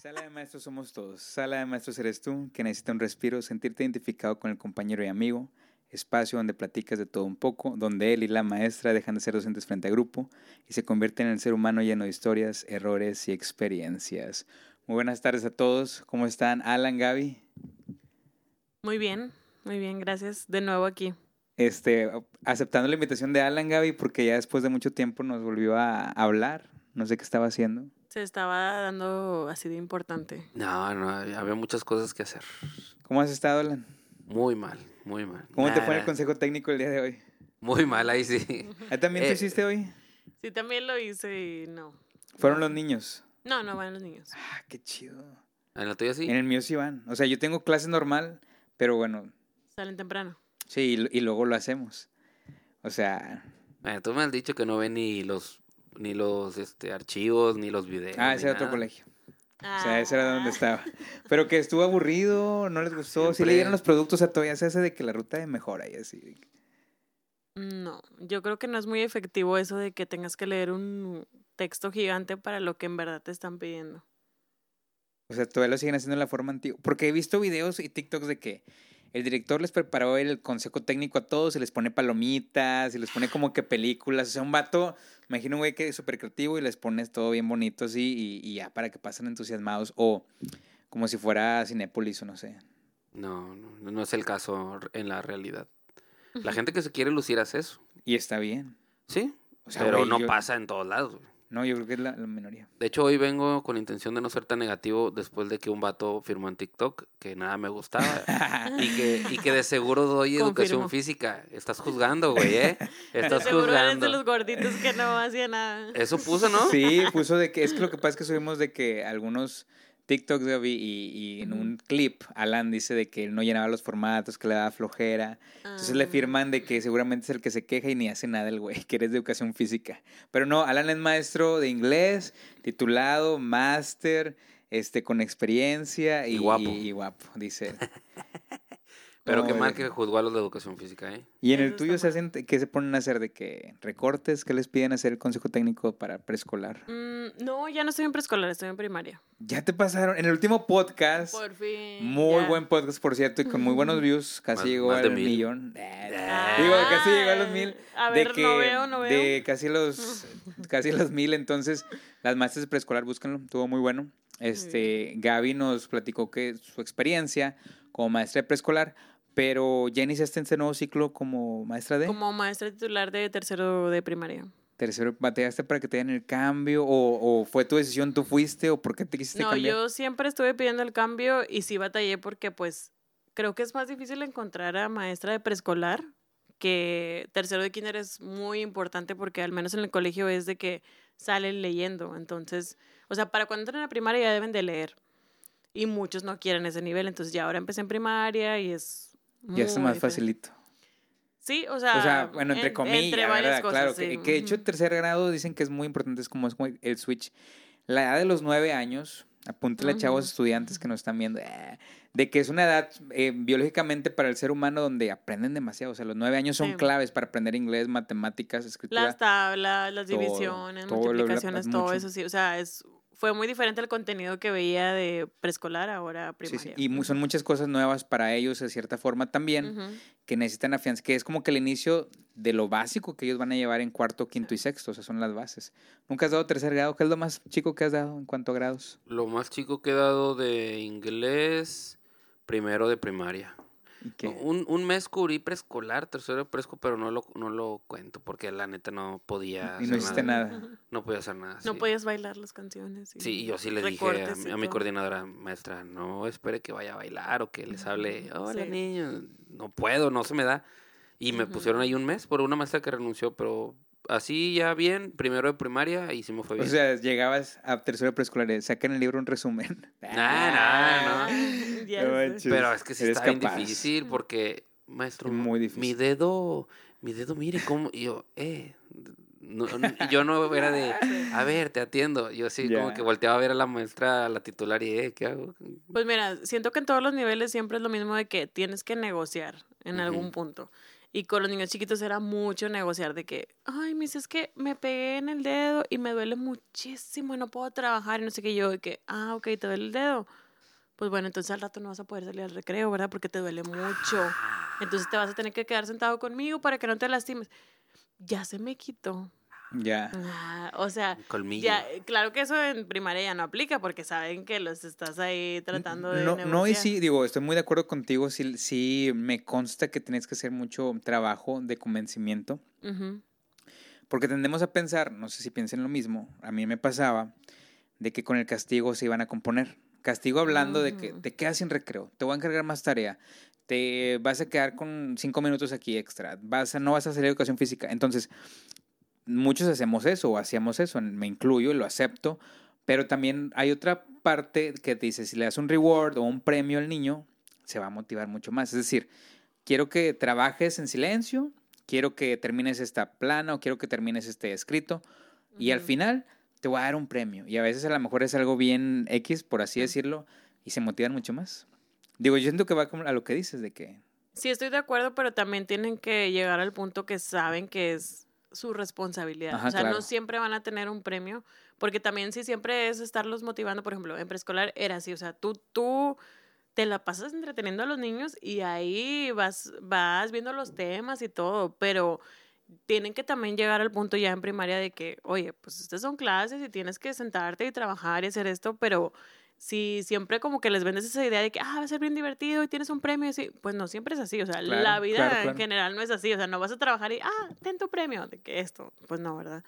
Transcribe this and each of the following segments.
Sala de maestros somos todos. Sala de maestros eres tú, que necesita un respiro, sentirte identificado con el compañero y amigo. Espacio donde platicas de todo un poco, donde él y la maestra dejan de ser docentes frente a grupo y se convierten en el ser humano lleno de historias, errores y experiencias. Muy buenas tardes a todos. ¿Cómo están? Alan, Gaby. Muy bien, muy bien, gracias. De nuevo aquí. Este, aceptando la invitación de Alan, Gaby, porque ya después de mucho tiempo nos volvió a hablar. No sé qué estaba haciendo. Se estaba dando así de importante. No, no, había muchas cosas que hacer. ¿Cómo has estado, Alan? Muy mal, muy mal. ¿Cómo te fue el consejo técnico el día de hoy? Muy mal, ahí sí. ¿Ah, ¿También tú Eh, hiciste hoy? Sí, también lo hice y no. Fueron los niños. No, no van los niños. Ah, qué chido. ¿En la tuya sí? En el mío sí van. O sea, yo tengo clase normal, pero bueno, Salen temprano. sí, y, y luego lo hacemos. O sea, Bueno, tú me has dicho que no ven ni los ni los este, archivos, ni los videos. ah, ese era otro colegio. O sea, ese era donde Ah. estaba. Pero que estuvo aburrido, no les gustó. Sí Siempre. le dieron los productos a todavía se hace de que la ruta de mejora y así. No, yo creo que no es muy efectivo eso de que tengas que leer un texto gigante para lo que en verdad te están pidiendo. O sea, todavía lo siguen haciendo de la forma antigua. Porque he visto videos y TikToks de que el director les preparó el consejo técnico a todos y les pone palomitas y les pone como que películas. O sea, un vato, me imagino un güey que es súper creativo y les pones todo bien bonito así y, y ya para que pasen entusiasmados. O como si fuera Cinépolis o no sé. No, no, no es el caso en la realidad. La gente que se quiere lucir hace eso. Y está bien. Sí, O sea, pero güey, no yo- pasa en todos lados. güey. No, yo creo que es la, la minoría. De hecho, hoy vengo con la intención de no ser tan negativo después de que un vato firmó en TikTok que nada me gustaba y que, y que de seguro doy educación física. Estás juzgando, güey, ¿eh? De Estás eres de juzgando. los gorditos que no hacía nada. Eso puso, ¿no? Sí, puso de que es que lo que pasa es que subimos de que algunos TikToks Gaby, y, y en un clip Alan dice de que él no llenaba los formatos, que le daba flojera. Entonces le Ah. firman de que seguramente es el que se queja y ni hace nada el güey, que eres de educación física. Pero no, Alan es maestro de inglés, titulado, máster, este, con experiencia y, Y guapo. y- y guapo, dice él. Pero qué mal de- que juzgó a los de educación física, ¿eh? Y en el tuyo se hacen, ¿qué se ponen a hacer de que recortes? ¿Qué les piden hacer el consejo técnico para preescolar? Mm, no, ya no estoy en preescolar, estoy en primaria. Ya te pasaron. En el último podcast, Por fin. muy ya. buen podcast, por cierto, y con muy buenos views, casi Más- llegó más de al mil. millón. Ah, Digo, casi llegó a los mil. A de ver, que, no veo, no veo. De casi los, casi los mil, entonces, las maestras de preescolar, búsquenlo, estuvo muy bueno. Este, Gaby nos platicó que su experiencia como maestra de preescolar, pero ya iniciaste este nuevo ciclo como maestra de Como maestra titular de tercero de primaria. tercero, ¿bateaste para que te den el cambio? O, o fue tu decisión, tú fuiste? ¿O por qué te quisiste No, cambiar? yo siempre estuve pidiendo el cambio y sí batallé porque pues creo que es más difícil encontrar a maestra de preescolar que tercero de kinder es muy importante porque al menos en el colegio es de que salen leyendo. Entonces, o sea, para cuando entran a primaria ya deben de leer. Y muchos no quieren ese nivel. Entonces ya ahora empecé en primaria y es... Ya está muy más diferente. facilito. Sí, o sea... O sea, bueno, entre en- comillas, entre varias ¿verdad? cosas, claro, sí. que, que de hecho tercer grado dicen que es muy importante, es como, es el switch. La edad de los nueve años, apúntale a chavos Ujú. estudiantes que nos están viendo, eh, de que es una edad eh, biológicamente para el ser humano donde aprenden demasiado. O sea, los nueve años son Sí. claves para aprender inglés, matemáticas, escritura. Las tablas, las todo, divisiones, todo lo- lo- multiplicaciones, todo mucho. eso sí. O sea, es, fue muy diferente el contenido que veía de preescolar ahora primaria. sí, Y son muchas cosas nuevas para ellos de cierta forma también, que necesitan afianzar, que es como que el inicio de lo básico que ellos van a llevar en cuarto, quinto y sexto, o sea, son las bases. ¿Nunca has dado tercer grado? ¿Qué es lo más chico que has dado en cuanto a grados? Lo más chico que he dado de inglés, primero de primaria. Un, un mes cubrí preescolar, tercero de preesco, pero no lo, no lo cuento porque la neta no podía Y no hacer hiciste nada. No podía hacer nada. No sí. podías bailar las canciones. y Sí, yo sí le dije a mi, a coordinadora, maestra, no espere que vaya a bailar o que les hable, hola Sí. niños, no puedo, no se me da. Y me pusieron ahí un mes por una maestra que renunció, pero así ya bien, primero de primaria y sí me fue O bien. sea, llegabas a tercero de preescolar, y sacan el libro un resumen. Nah, nah, no. No manches. pero es que sí eres está bien difícil porque, maestro, Muy mi dedo, mi dedo, mire cómo, y yo, eh, no, no, yo no era de, a ver, te atiendo. Yo sí, como Ya. que volteaba a ver a la maestra, a la titular y, eh, ¿qué hago? Pues mira, siento que en todos los niveles siempre es lo mismo de que tienes que negociar en algún punto. Y con los niños chiquitos era mucho negociar de que, ay, mis, es que me pegué en el dedo y me duele muchísimo y no puedo trabajar y no sé qué. Yo, de que, ah, ok, te duele el dedo. Pues bueno, entonces al rato no vas a poder salir al recreo, ¿verdad? Porque te duele mucho. Entonces te vas a tener que quedar sentado conmigo para que no te lastimes. Ya se me quitó. Ya. Ah, o sea, Colmillo. ya, claro que eso en primaria ya no aplica porque saben que los estás ahí tratando de No, no, y sí, digo, estoy muy de acuerdo contigo. Sí, sí me consta que tienes que hacer mucho trabajo de convencimiento. Porque tendemos a pensar, no sé si piensen lo mismo, a mí me pasaba, de que con el castigo se iban a componer. Castigo hablando de que Ujú. te quedas sin recreo, te voy a encargar más tarea, te vas a quedar con cinco minutos aquí extra, vas a, no vas a hacer educación física. Entonces, muchos hacemos eso o hacíamos eso, me incluyo, lo acepto, pero también hay otra parte que te dice, si le das un reward o un premio al niño, se va a motivar mucho más. Es decir, quiero que trabajes en silencio, quiero que termines esta plana o quiero que termines este escrito y al final te voy a dar un premio. Y a veces a lo mejor es algo bien X, por así decirlo, y se motivan mucho más. Digo, yo siento que va a lo que dices, de que... Sí, estoy de acuerdo, pero también tienen que llegar al punto que saben que es su responsabilidad. Ajá, o sea, claro. no siempre van a tener un premio, porque también si siempre es estarlos motivando, por ejemplo, en preescolar era así, o sea, tú, tú te la pasas entreteniendo a los niños y ahí vas, vas viendo los temas y todo, pero tienen que también llegar al punto ya en primaria de que, oye, pues estas son clases y tienes que sentarte y trabajar y hacer esto, pero si siempre como que les vendes esa idea de que, ah, va a ser bien divertido y tienes un premio, y así, pues no siempre es así, o sea, Claro, la vida claro, en general no es así, o sea, no vas a trabajar y, ah, ten tu premio, de que esto, pues no, ¿verdad?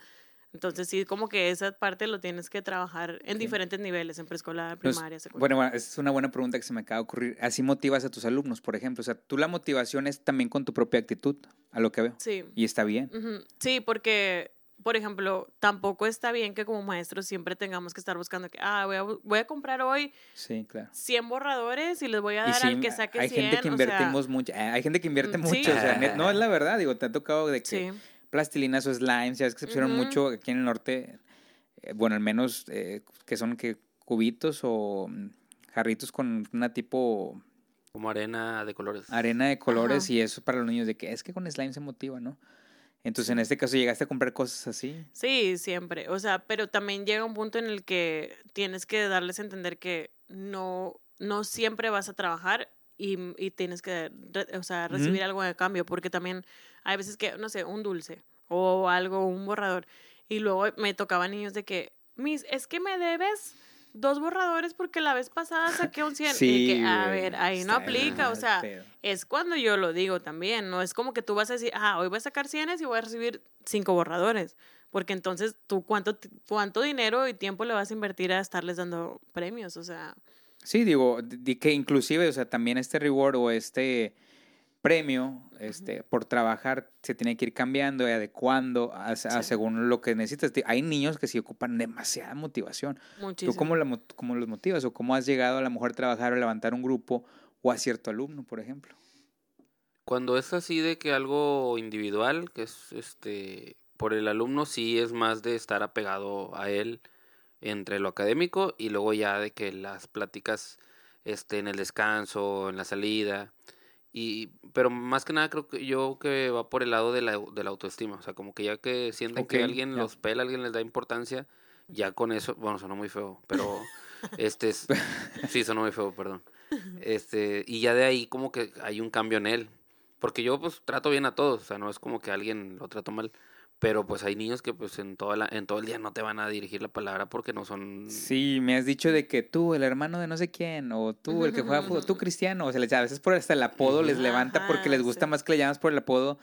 Entonces sí, como que esa parte lo tienes que trabajar en Sí. diferentes niveles, en preescolar, Pues, primaria, secundaria. Bueno, bueno, esa es una buena pregunta que se me acaba de ocurrir. Así motivas a tus alumnos, por ejemplo. O sea, tú la motivación es también con tu propia actitud, a lo que veo. Sí. Y está bien. Sí, porque, por ejemplo, tampoco está bien que como maestros siempre tengamos que estar buscando que, ah, voy a, voy a comprar hoy Sí, claro. 100 borradores y les voy a dar sí, al que saque hay 100. gente que o sea, invertimos mucho. eh, Hay gente que invierte Mm, mucho. O sea, no es la verdad. Digo, te ha tocado de que Sí. plastilinas o slimes, ya ves que se pusieron mucho aquí en el norte. eh, bueno, al menos eh, que son que cubitos o mm, jarritos con una tipo Como arena de colores. arena de colores Ajá. y eso para los niños de que es que con slime se motiva, ¿no? Entonces, en este caso llegaste a comprar cosas así. Sí, siempre. O sea, pero también llega un punto en el que tienes que darles a entender que no, no siempre vas a trabajar y, y tienes que o sea, recibir algo de cambio, porque también hay veces que, no sé, un dulce o algo, un borrador. Y luego me tocaban niños de que, Miss, es que me debes dos borradores porque la vez pasada saqué un 100. y que, a güey, ver, ahí no aplica, o sea, pedo. es cuando yo lo digo también, no es como que tú vas a decir, ah, hoy voy a sacar 100 y voy a recibir cinco borradores, porque entonces tú cuánto, cuánto dinero y tiempo le vas a invertir a estarles dando premios, o sea, Sí, digo, di que inclusive, o sea, también este reward o este premio, este, por trabajar, se tiene que ir cambiando y adecuando a, a Sí. según lo que necesitas. Hay niños que sí ocupan demasiada motivación. muchísimo. ¿Tú cómo, la, mo- cómo los motivas o cómo has llegado a lo mejor a trabajar o levantar un grupo o a cierto alumno, por ejemplo? Cuando es así de que algo individual, que es este por el alumno, sí es más de estar apegado a él entre lo académico y luego ya de que las pláticas este, en el descanso, en la salida. Y, pero más que nada creo que yo que va por el lado de la, de la autoestima. O sea, como que ya que sienten que alguien los pela, alguien les da importancia, ya con eso, bueno, sonó muy feo, pero este es, sí, sonó muy feo, perdón. Este, y ya de ahí como que hay un cambio en él. Porque yo pues trato bien a todos, o sea, no es como que alguien lo trato mal. Pero pues hay niños que pues en, toda la, en todo el día no te van a dirigir la palabra porque no son... Sí, me has dicho de que tú, el hermano de no sé quién, o tú, el que juega fútbol, tú, cristiano, o sea, les- a veces por hasta el apodo les levanta porque les gusta sí. más que le llamas por el apodo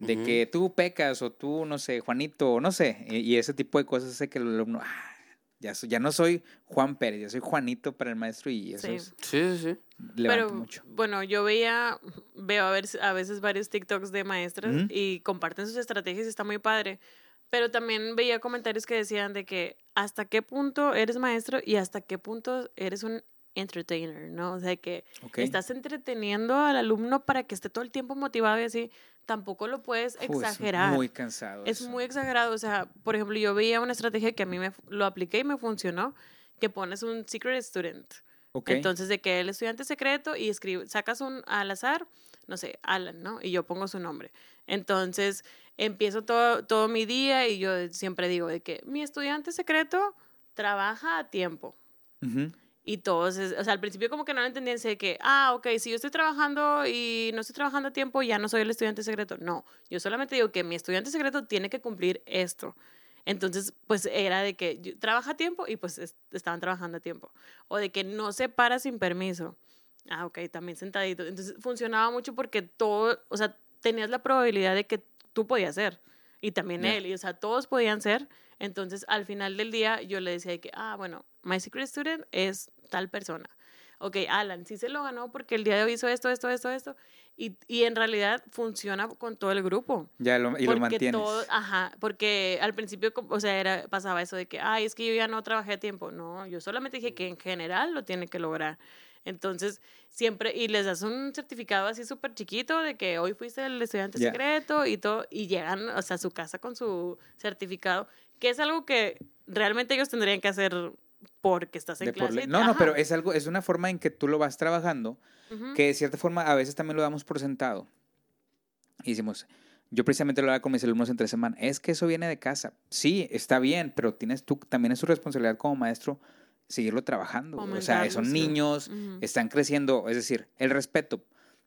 de que tú pecas, o tú, no sé, Juanito, o no sé, y, y ese tipo de cosas hace que el alumno, ah, ya, so- ya no soy Juan Pérez, ya soy Juanito para el maestro y eso Sí. es- Sí, sí, levanta Pero mucho. bueno, yo veía, veo a, ver, a veces varios TikToks de maestras y comparten sus estrategias y está muy padre. Pero también veía comentarios que decían de que hasta qué punto eres maestro y hasta qué punto eres un entertainer, ¿no? O sea, que estás entreteniendo al alumno para que esté todo el tiempo motivado y así, tampoco lo puedes Uy, es exagerar. muy cansado. Es eso. muy exagerado. O sea, por ejemplo, yo veía una estrategia que a mí me lo apliqué y me funcionó, que pones un secret student. Ok. Entonces, de que el estudiante secreto y escribe, sacas un al azar no sé, Alan, ¿no? Y yo pongo su nombre. Entonces, empiezo todo, todo mi día y yo siempre digo de que mi estudiante secreto trabaja a tiempo. Y todos, o sea, al principio como que no lo entendían, sé que, ah, ok, si yo estoy trabajando y no estoy trabajando a tiempo, ya no soy el estudiante secreto. No, yo solamente digo que mi estudiante secreto tiene que cumplir esto. Entonces, pues era de que yo, trabaja a tiempo y pues estaban trabajando a tiempo. O de que no se para sin permiso. Ah, ok, también sentadito. Entonces funcionaba mucho porque todo, o sea, tenías la probabilidad de que tú podías ser. Y también él, y o sea, todos podían ser. Entonces, al final del día, yo le decía que, ah, bueno, my secret student es tal persona. Ok, Alan, sí se lo ganó porque el día de hoy hizo esto, esto, esto, esto. Y, y en realidad funciona con todo el grupo. Ya, lo, y lo mantienes. ajá, porque al principio, o sea, era, pasaba eso de que, ay, es que yo ya no trabajé a tiempo. No, yo solamente dije que en general lo tiene que lograr. Entonces, siempre, y les das un certificado así súper chiquito de que hoy fuiste el estudiante secreto y todo, y llegan, o sea, a su casa con su certificado, que es algo que realmente ellos tendrían que hacer porque estás en clase. No, no, pero es algo, es una forma en que tú lo vas trabajando, que de cierta forma a veces también lo damos por sentado. Y decimos, yo precisamente lo hago con mis alumnos entre semana, es que eso viene de casa. Sí, está bien, pero tienes tú, también es tu responsabilidad como maestro seguirlo trabajando. O sea, son niños, están creciendo, es decir, el respeto.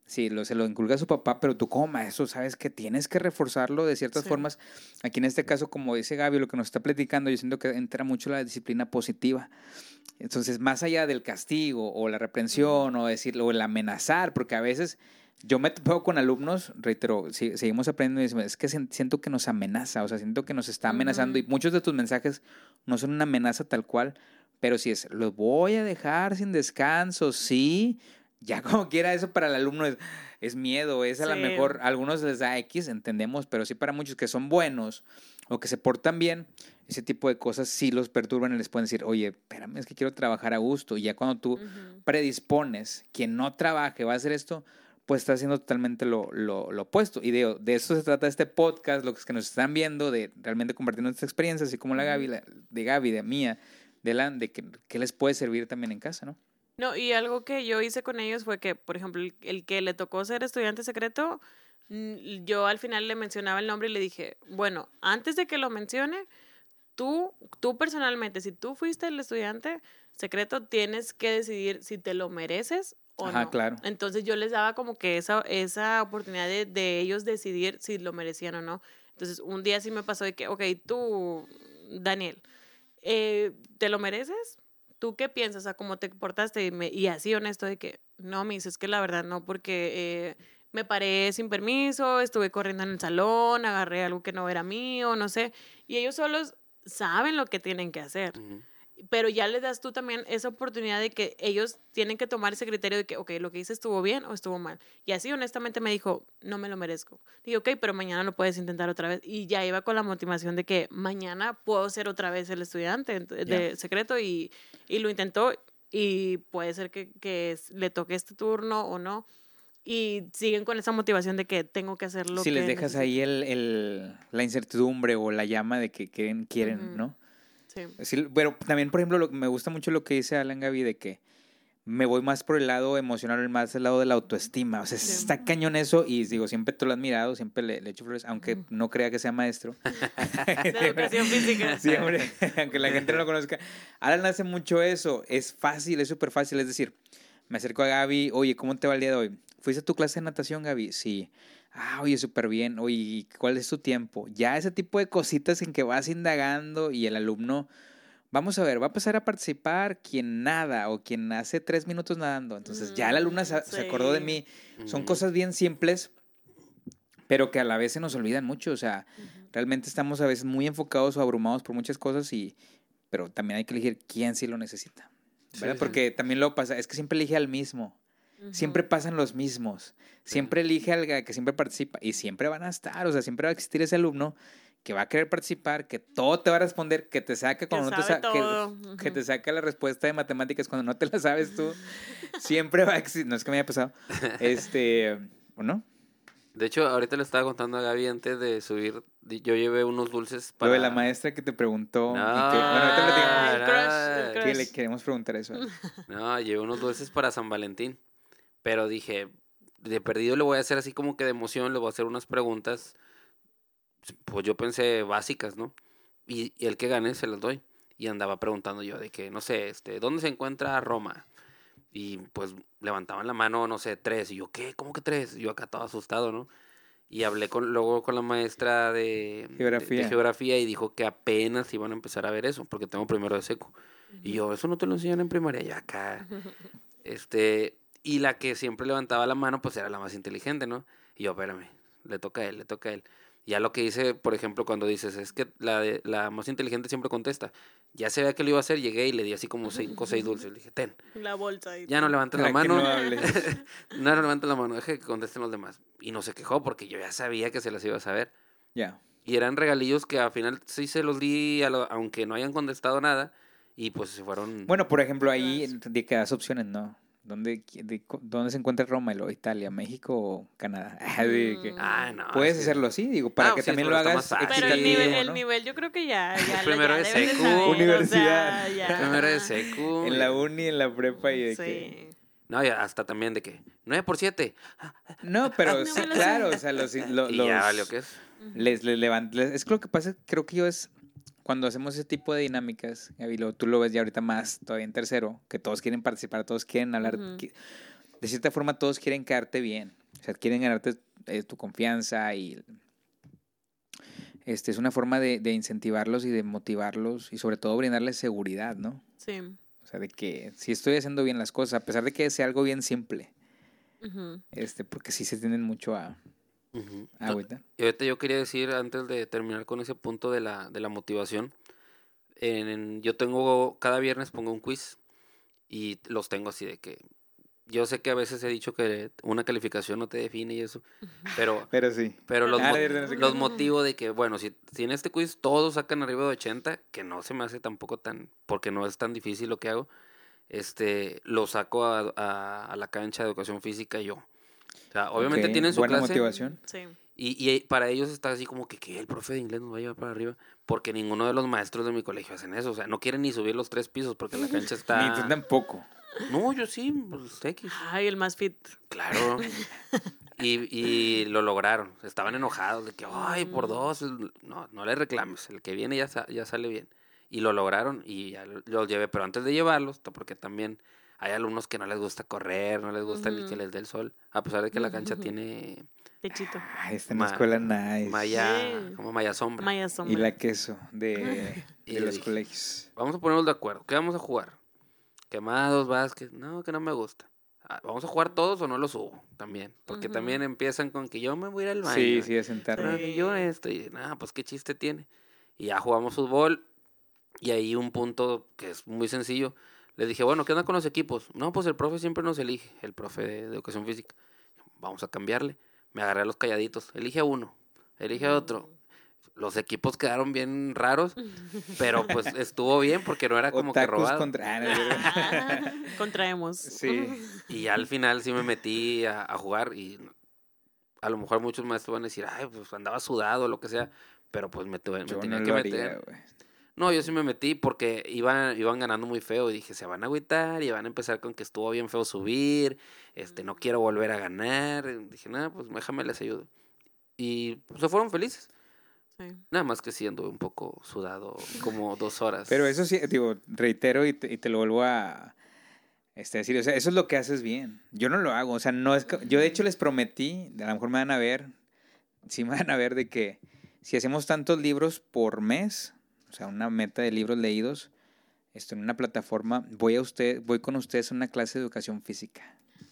Sí, lo, se lo inculca a su papá, pero tú como maestro sabes que tienes que reforzarlo de ciertas formas. Aquí en este caso, como dice Gaby, lo que nos está platicando, yo siento que entra mucho la disciplina positiva. Entonces, más allá del castigo o la reprensión o decirlo o el amenazar, porque a veces yo me topo con alumnos, reitero, si, seguimos aprendiendo, es que siento que nos amenaza, o sea, siento que nos está amenazando y muchos de tus mensajes no son una amenaza tal cual, pero si es, los voy a dejar sin descanso, sí, ya como quiera eso para el alumno es, es miedo, es a lo mejor, a algunos les da X, entendemos, pero sí para muchos que son buenos o que se portan bien, ese tipo de cosas sí los perturban y les pueden decir, oye, espérame, es que quiero trabajar a gusto. Y ya cuando tú predispones, quien no trabaje va a hacer esto, pues está haciendo totalmente lo, lo, lo, opuesto. Y de, de eso se trata este podcast, lo que nos están viendo, de realmente compartir nuestras experiencias, así como la Gaby, de Gaby, de mía, de, la, de que, les puede servir también en casa, ¿no? No, y algo que yo hice con ellos fue que, por ejemplo, el, que le tocó ser estudiante secreto, yo al final le mencionaba el nombre y le dije, bueno, antes de que lo mencione, tú, tú personalmente, si tú fuiste el estudiante secreto, tienes que decidir si te lo mereces o Ajá, claro. Entonces yo les daba como que esa, esa oportunidad de, de, ellos decidir si lo merecían o no. Entonces un día sí me pasó de que, ok, tú, Daniel, eh, ¿te lo mereces? ¿Tú qué piensas? ¿A cómo te portaste? Y, así honesto de que, no, me dices que la verdad no, porque eh, me paré sin permiso, estuve corriendo en el salón, agarré algo que no era mío, no sé. Y ellos solos saben lo que tienen que hacer pero ya le das tú también esa oportunidad de que ellos tienen que tomar ese criterio de que, ok, lo que hice estuvo bien o estuvo mal. Y así honestamente me dijo, no me lo merezco. Digo, ok, pero mañana lo puedes intentar otra vez. Y ya iba con la motivación de que mañana puedo ser otra vez el estudiante de secreto y, y, lo intentó y puede ser que, que, le toque este turno o no. Y siguen con esa motivación de que tengo que hacerlo. Si les dejas ahí el, el, la incertidumbre o la llama de que quieren, quieren ¿no? Sí. pero también, por ejemplo, me gusta mucho lo que dice Alan Gaby de que me voy más por el lado emocional, más el lado de la autoestima. O sea, está cañón eso y digo, siempre te lo he admirado, siempre le, he hecho flores, aunque no crea que sea maestro. de educación física. Siempre, aunque la gente no lo conozca. Alan hace mucho eso, es fácil, es súper fácil. Es decir, me acerco a Gaby, oye, ¿cómo te va el día de hoy? ¿Fuiste a tu clase de natación, Gaby? Sí. Ah, oye, súper bien. Oye, ¿cuál es tu tiempo? Ya ese tipo de cositas en que vas indagando y el alumno, vamos a ver, va a pasar a participar quien nada o quien hace tres minutos nadando. Entonces ya la alumna se, acordó de mí. Son cosas bien simples, pero que a la vez se nos olvidan mucho. O sea, realmente estamos a veces muy enfocados o abrumados por muchas cosas y, pero también hay que elegir quién sí lo necesita. ¿verdad? Porque también lo pasa, es que siempre elige al mismo. Siempre pasan los mismos. Siempre elige al que siempre participa. Y siempre van a estar. O sea, siempre va a existir ese alumno que va a querer participar, que todo te va a responder, que te saca cuando no te saca, que, te saca la respuesta de matemáticas cuando no te la sabes tú. siempre va a existir. No es que me haya pasado. Este, ¿o no? De hecho, ahorita le estaba contando a Gaby antes de subir, yo llevé unos dulces para... Lo de la maestra que te preguntó. No, y que, bueno, ahorita le, le queremos preguntar eso. No, llevé unos dulces para San Valentín. Pero dije, de perdido le voy a hacer así como que de emoción, le voy a hacer unas preguntas, pues yo pensé básicas, ¿no? Y, y el que gane se las doy. Y andaba preguntando yo de que, no sé, este, ¿dónde se encuentra Roma? Y pues levantaban la mano, no sé, tres. Y yo, ¿qué? ¿Cómo que tres? Y yo acá todo asustado, ¿no? Y hablé con, luego con la maestra de de- Geografía. de geografía y dijo que apenas iban a empezar a ver eso, porque tengo primero de seco. Y yo, eso no te lo enseñan en primaria, ya acá. Este, y la que siempre levantaba la mano, pues era la más inteligente, ¿no? Y yo, espérame, le toca a él, le toca a él. Ya lo que dice, por ejemplo, cuando dices, es que la, de- la más inteligente siempre contesta. Ya se veía que lo iba a hacer, llegué y le di así como cinco o seis dulces. Le dije, ten, La bolsa. y ya no levantes la mano. no no, no levantes la mano, deje que contesten los demás. Y no se quejó porque yo ya sabía que se las iba a saber. Ya. Y eran regalillos que al final sí se los di, a lo- aunque no hayan contestado nada. Y pues se fueron. Bueno, por ejemplo, ahí de que das opciones, ¿no? ¿Dónde, de ¿Dónde se encuentra Roma? ¿Lo- ¿Italia, México o Canadá? Ah, de que-. Ah, no, Puedes hacerlo así, digo, para Ah, que sí, también lo hagas. Pero el nivel, el nivel yo creo que ya, ya, Primero de secu. saber, o sea, Universidad. Primero de secu. En la uni, en la prepa y de Sí. que... No, y hasta también de que 9 por 7. No, pero no sí, claro, o sea, los... los- ya valió que es. les, les levan- les- es que lo que pasa, creo que yo es cuando hacemos ese tipo de dinámicas, Gaby, lo- tú lo ves ya ahorita más todavía en tercero, que todos quieren participar, todos quieren hablar, de cierta forma todos quieren quedarte bien, o sea, quieren ganarte eh, tu confianza y este es una forma de, de incentivarlos y de motivarlos y sobre todo brindarles seguridad, ¿no? Sí. O sea, de que si estoy haciendo bien las cosas, a pesar de que sea algo bien simple, este, porque sí se tienden mucho a, Ujú. a agüitar. Y ahorita yo quería decir, antes de terminar con ese punto de la, de la motivación, en- en- yo tengo, cada viernes pongo un quiz y los tengo así de que, yo sé que a veces he dicho que una calificación no te define y eso, pero, Pero sí. pero los, Ah, mo- los motivo de que, bueno, si, si en este quiz todos sacan arriba de 80, que no se me hace tampoco tan, porque no es tan difícil lo que hago, este, lo saco a, a- a la cancha de educación física y yo. O sea, obviamente tienen su buena clase. motivación. Sí. Y, y para ellos está así como que, ¿qué? El profe de inglés nos va a llevar para arriba. Porque ninguno de los maestros de mi colegio hacen eso. O sea, no quieren ni subir los tres pisos porque la cancha Ni está... tú tampoco. No, yo sí, pues X. Ay, el más fit. Claro. Y, y lo lograron. Estaban enojados de que, ay, por dos. No, no le reclames. El que viene ya, sa- ya sale bien. Y lo lograron y ya lo- los llevé. Pero antes de llevarlos, porque también hay alumnos que no les gusta correr, no les gusta ni que Ujú. les dé el sol. A pesar de que la cancha tiene Pechito. Ay, está en la Ma- escuela nice. malla, Sí. como malla sombra. Y Maya sombra. la queso de, Y de los dije, colegios. Vamos a ponernos de acuerdo. ¿Qué vamos a jugar? Quemados, básquet. No, que no me gusta. Ah, ¿Vamos a jugar todos o no los subo? También. Porque Ujú. también empiezan con que yo me voy a ir al baño. Sí, sí, Ah, sentarme. que yo esto. Y nada, pues qué chiste tiene. Y ya jugamos fútbol. Y ahí un punto que es muy sencillo. Les dije, bueno, ¿qué onda con los equipos? No, pues el profe siempre nos elige. El profe de, de educación física. Vamos a cambiarle. Me agarré a los calladitos. Elige a uno. Elige a otro. Los equipos quedaron bien raros. Pero pues estuvo bien porque no era como que robado. contra... Ah. Contraemos. sí. Y ya al final sí me metí a, a jugar y a lo mejor muchos maestros van a decir, ay, pues andaba sudado o lo que sea, pero pues me, tuve- me tenía no que meter. No, yo sí me metí porque iban, iban ganando muy feo y dije, se van a agüitar y van a empezar con que estuvo bien feo subir, este, no quiero volver a ganar. Y dije, nada, pues déjame les ayudo. Y pues, se fueron felices. Sí. Nada más que sí anduve un poco sudado, como dos horas. Pero eso sí, digo, reitero y te, y te lo vuelvo a este, decir. O sea, eso es lo que haces bien. Yo no lo hago. O sea, no es... que- Yo de hecho les prometí, a lo mejor me van a ver, sí me van a ver de que si hacemos tantos libros por mes, o sea, una meta de libros leídos, esto en una plataforma, voy a usted, voy con ustedes a una clase de educación física.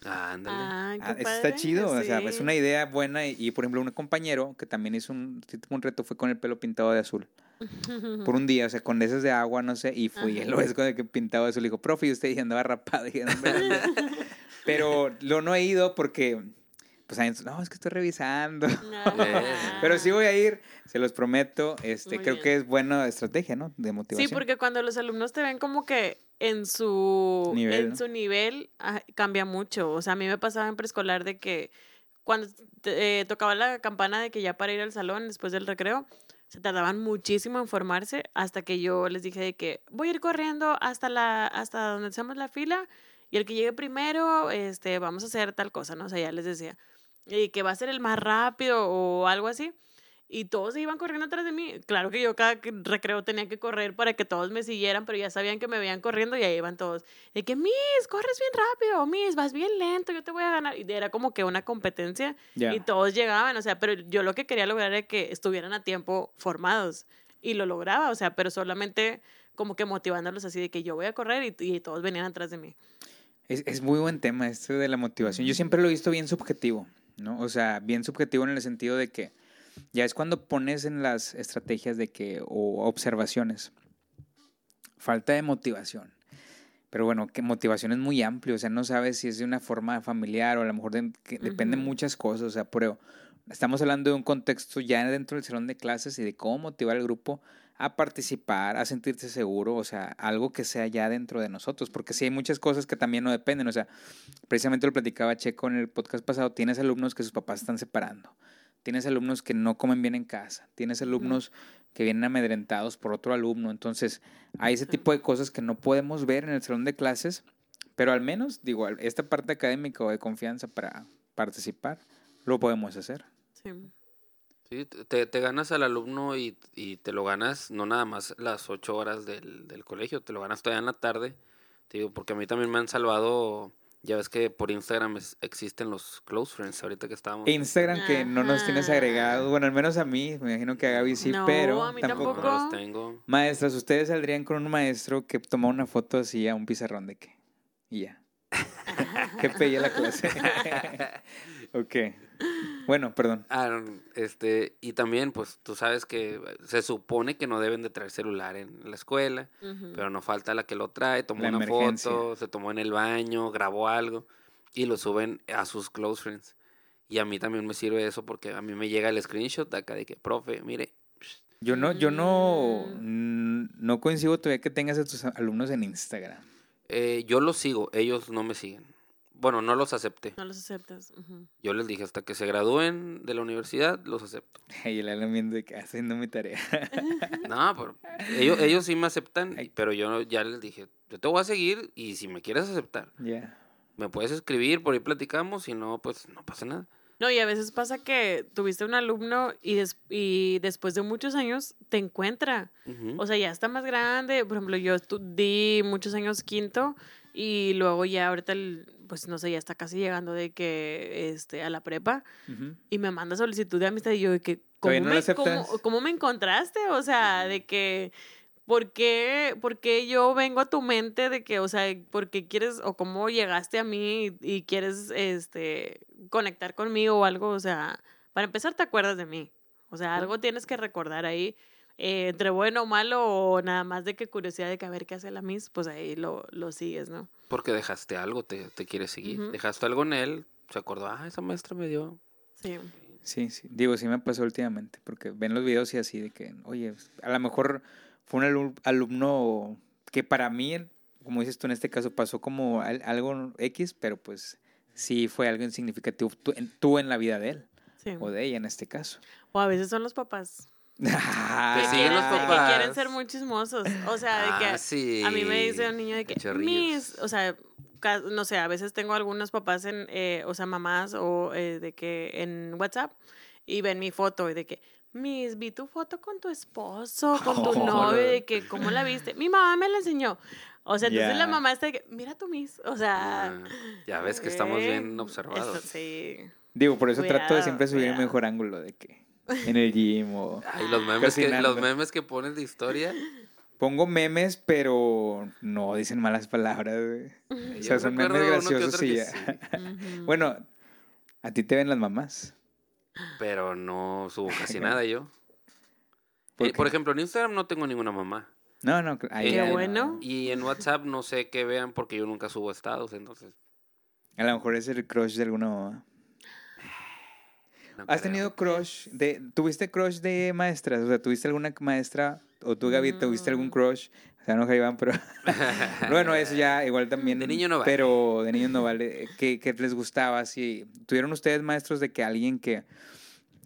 Ah, ándale. Qué Ah, eso padre, está chido, o sea, es una idea buena y, y, por ejemplo un compañero que también hizo un, un reto fue con el pelo pintado de azul por un día, o sea, con esas de agua, no sé, y fui, él lo ves con el que pintado de azul, le dijo, profe, y usted y andaba rapado, y dije, "No, hombre, no". pero lo no he ido porque, pues, no, es que estoy revisando, pero sí voy a ir, se los prometo, este, Muy creo bien. que es buena estrategia, ¿no? De motivación. Sí, porque cuando los alumnos te ven como que en su Nivel, en ¿no? su nivel ah, cambia mucho. O sea, a mí me pasaba en preescolar de que cuando te- eh, tocaba la campana de que ya para ir al salón después del recreo, se tardaban muchísimo en formarse hasta que yo les dije de que voy a ir corriendo hasta la hasta donde hacemos la fila y el que llegue primero, este, vamos a hacer tal cosa, ¿no? O sea, ya les decía, y que va a ser el más rápido o algo así. Y todos se iban corriendo atrás de mí. Claro que yo cada recreo tenía que correr para que todos me siguieran, pero ya sabían que me veían corriendo y ahí iban todos. De que, Miss, corres bien rápido, Miss, vas bien lento, yo te voy a ganar. Y era como que una competencia Ya. y todos llegaban, o sea, pero yo lo que quería lograr era que estuvieran a tiempo formados y lo lograba, o sea, pero solamente como que motivándolos así de que yo voy a correr y, y todos venían atrás de mí. Es, es muy buen tema esto de la motivación. Yo siempre lo he visto bien subjetivo, ¿no? O sea, bien subjetivo en el sentido de que ya es cuando pones en las estrategias de que, o observaciones, falta de motivación. Pero bueno, que motivación es muy amplio, o sea, no sabes si es de una forma familiar o a lo mejor de, que depende muchas cosas, o sea, pero estamos hablando de un contexto ya dentro del salón de clases y de cómo motivar al grupo a participar, a sentirse seguro, o sea, algo que sea ya dentro de nosotros, porque sí hay muchas cosas que también no dependen, o sea, precisamente lo platicaba Checo en el podcast pasado, tienes alumnos que sus papás están separando, tienes alumnos que no comen bien en casa, tienes alumnos que vienen amedrentados por otro alumno, entonces hay ese tipo de cosas que no podemos ver en el salón de clases, pero al menos, digo, esta parte académica o de confianza para participar, lo podemos hacer. Sí. Sí, te, te ganas al alumno y, y te lo ganas no nada más las ocho horas del, del colegio, te lo ganas todavía en la tarde. Te digo, porque a mí también me han salvado, ya ves que por Instagram es- existen los close friends, ahorita que estábamos. Instagram que no nos tienes agregados, bueno, al menos a mí, me imagino que a Gaby sí, No, pero a mí tampoco. No tampoco. los tengo. Maestras, ustedes saldrían con un maestro que toma una foto así a un pizarrón de qué? Y ya. Qué pella la clase. ok. Bueno, perdón. Ah, este, y también, pues, tú sabes que se supone que no deben de traer celular en la escuela, pero no falta la que lo trae, tomó La una emergencia. foto, se tomó en el baño, grabó algo y lo suben a sus close friends. Y a mí también me sirve eso porque a mí me llega el screenshot acá de que, profe, mire, Yo no, yo no, mm, no coincido todavía que tengas a tus alumnos en Instagram. eh, yo los sigo, ellos no me siguen. Bueno, no los acepté. No los aceptas. Yo les dije, hasta que se gradúen de la universidad, los acepto. Y el alumno viendo de que haciendo mi tarea. No, pero ellos, ellos sí me aceptan, Ay. pero yo ya les dije, yo te voy a seguir y si me quieres aceptar, Ya. me puedes escribir, por ahí platicamos, si no, pues no pasa nada. No, y a veces pasa que tuviste un alumno y, des- y después de muchos años te encuentra. O sea, ya está más grande. Por ejemplo, yo di muchos años quinto y luego ya ahorita, el- pues no sé, ya está casi llegando de que este, a la prepa y me manda solicitud de amistad y yo de que, ¿cómo, ¿Todavía no la me, cómo me encontraste? O sea, de que, ¿por qué, por qué yo vengo a tu mente de que, o sea, por qué quieres o cómo llegaste a mí y, y quieres este, conectar conmigo o algo? O sea, para empezar, te acuerdas de mí. O sea, algo tienes que recordar ahí. Eh, entre bueno o malo o nada más de que curiosidad de que a ver qué hace la Miss, pues ahí lo, lo sigues, ¿no? Porque dejaste algo, te, te quiere seguir. Dejaste algo en él, se acordó, ah, esa maestra me dio. Sí. Sí, sí. Digo, sí me pasó últimamente, porque ven los videos y así de que, oye, a lo mejor fue un alu- alumno que para mí, como dices tú en este caso, pasó como al- algo X, pero pues sí fue algo significativo tú en, tú en la vida de él, sí. o de ella en este caso. O a veces son los papás. Que que, quieren, ser- que papás. quieren ser muy chismosos. O sea, de que Ah, sí. a mí me dice un niño de que mis, o sea, no sé, a veces tengo algunos papás en, eh, o sea, mamás o eh, de que en WhatsApp y ven mi foto y de que, mis, vi tu foto con tu esposo, con tu Oh, novio, no. de que, ¿cómo la viste? Mi mamá me la enseñó. O sea, entonces la mamá está de que, mira tu mis, o sea... Ah, ya ves que estamos bien observados. sí. Digo, por eso trato de siempre subir el cuidado. mejor ángulo de que en el gym o Ay, los memes, que, Cocinando. los memes que pones de historia. pongo memes, pero no dicen malas palabras. güey. O sea, son memes graciosos y ya. sí. Bueno, a ti te ven las mamás. pero no subo casi nada yo. ¿Por Eh, por ejemplo, en Instagram no tengo ninguna mamá. No, no, ahí bueno. Y en WhatsApp no sé qué vean porque yo nunca subo estados, entonces. A lo mejor es el crush de alguna mamá. No ¿Has creo. tenido crush de, tuviste crush de maestras? O sea, ¿tuviste alguna maestra o tú, Gaby, tuviste algún Mm. crush? O sea, no, Iván, pero... bueno, eso ya igual también... De niño no vale. Pero de niño no vale. ¿Qué, qué les gustaba? Así, ¿Tuvieron ustedes maestros de que alguien que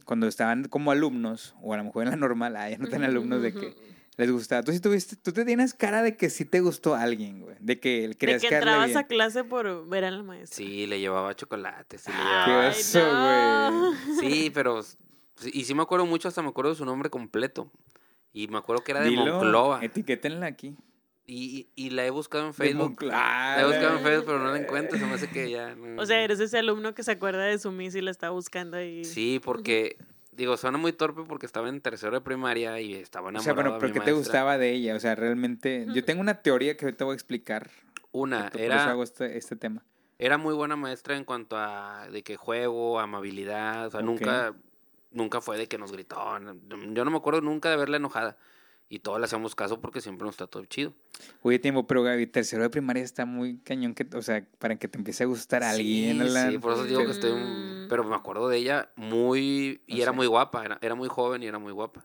cuando estaban como alumnos, o a lo mejor en la normal, ah, ya no tan alumnos, de que les gustaba. Tú sí tuviste, tú te tienes cara de que sí te gustó a alguien, güey. De que De creías que caerle entrabas bien. a clase por ver a la maestra. Sí, le llevaba chocolates. Sí, le Ay, ¿Qué llevaba- no. güey? Sí, pero. Y sí me acuerdo mucho, hasta me acuerdo de su nombre completo. Y me acuerdo que era de Dilo, Monclova. Etiquétenla aquí. Y, y, y la he buscado en De Facebook. La he buscado en Facebook, pero no la encuentro. Se me hace que ya. no- O sea, eres ese alumno que se acuerda de su miss y la está buscando ahí. Sí, porque. Digo, suena muy torpe porque estaba en tercero de primaria y estaba O enamorado sea, bueno, pero ¿qué te gustaba de ella? O sea, realmente. Yo tengo una teoría que ahorita voy a explicar. Una, Por eso era, hago este, este tema. era muy buena maestra en cuanto a de que juego, amabilidad, o sea, Ok. nunca, nunca fue de que nos gritó. Yo no me acuerdo nunca de verla enojada. Y todos le hacíamos caso porque siempre nos trató chido. Oye, tiempo, pero Gaby, tercero de primaria está muy cañón que, o sea, para que te empiece a gustar a alguien. Sí, Alan. sí, por eso digo que estoy... Pero me acuerdo de ella muy... Y No era sé. muy guapa, era, era muy joven y era muy guapa.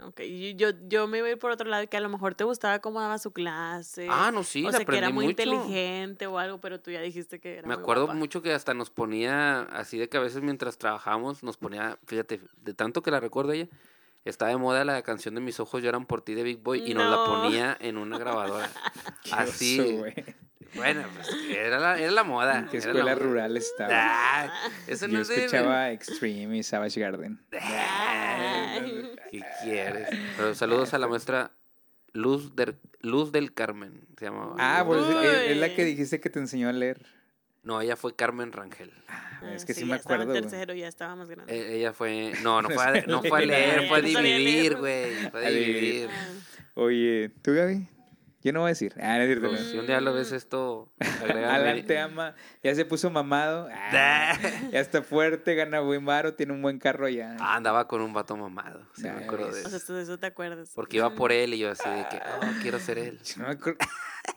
Ok, y yo, yo me ir por otro lado, que a lo mejor te gustaba cómo daba su clase. Ah, no, sí, o la sea, que era muy mucho. inteligente o algo, pero tú ya dijiste que era Me muy acuerdo guapa. mucho que hasta nos ponía, así de que a veces mientras trabajábamos, nos ponía, fíjate, de tanto que la recuerdo ella, estaba de moda la canción de Mis ojos lloran por ti de Big Boy y nos la ponía en una grabadora. Así. oso, güey. Bueno, pues era la, era la moda. ¿Qué escuela rural estaba? Ah, eso no Yo es de- escuchaba Extreme y Savage Garden. ¿Qué quieres? Pero saludos a la maestra Luz del, Luz del Carmen, se llamaba. Ah, pues es, es- la que dijiste que te enseñó a leer. No, ella fue Carmen Rangel. Ah, Ah, es que sí, ya me estaba acuerdo. en güey. tercero, ya estaba más grande. Eh, ella fue... No, no fue a, no fue a leer. fue a dividir, güey. Fue a dividir. Ah. Oye, ¿tú, Gaby? Yo no voy a decir. Ah, no no. si un día lo ves esto, agrégame. Alan te ama. Ya se puso mamado. Ah, ya está fuerte, gana buen varo, tiene un buen carro ya. Ah, andaba con un vato mamado. Sí, Ya me acuerdo de O sea, eso. tú de eso te acuerdas. Porque iba por él y yo así de que, oh, quiero ser él. Yo no me acuerdo-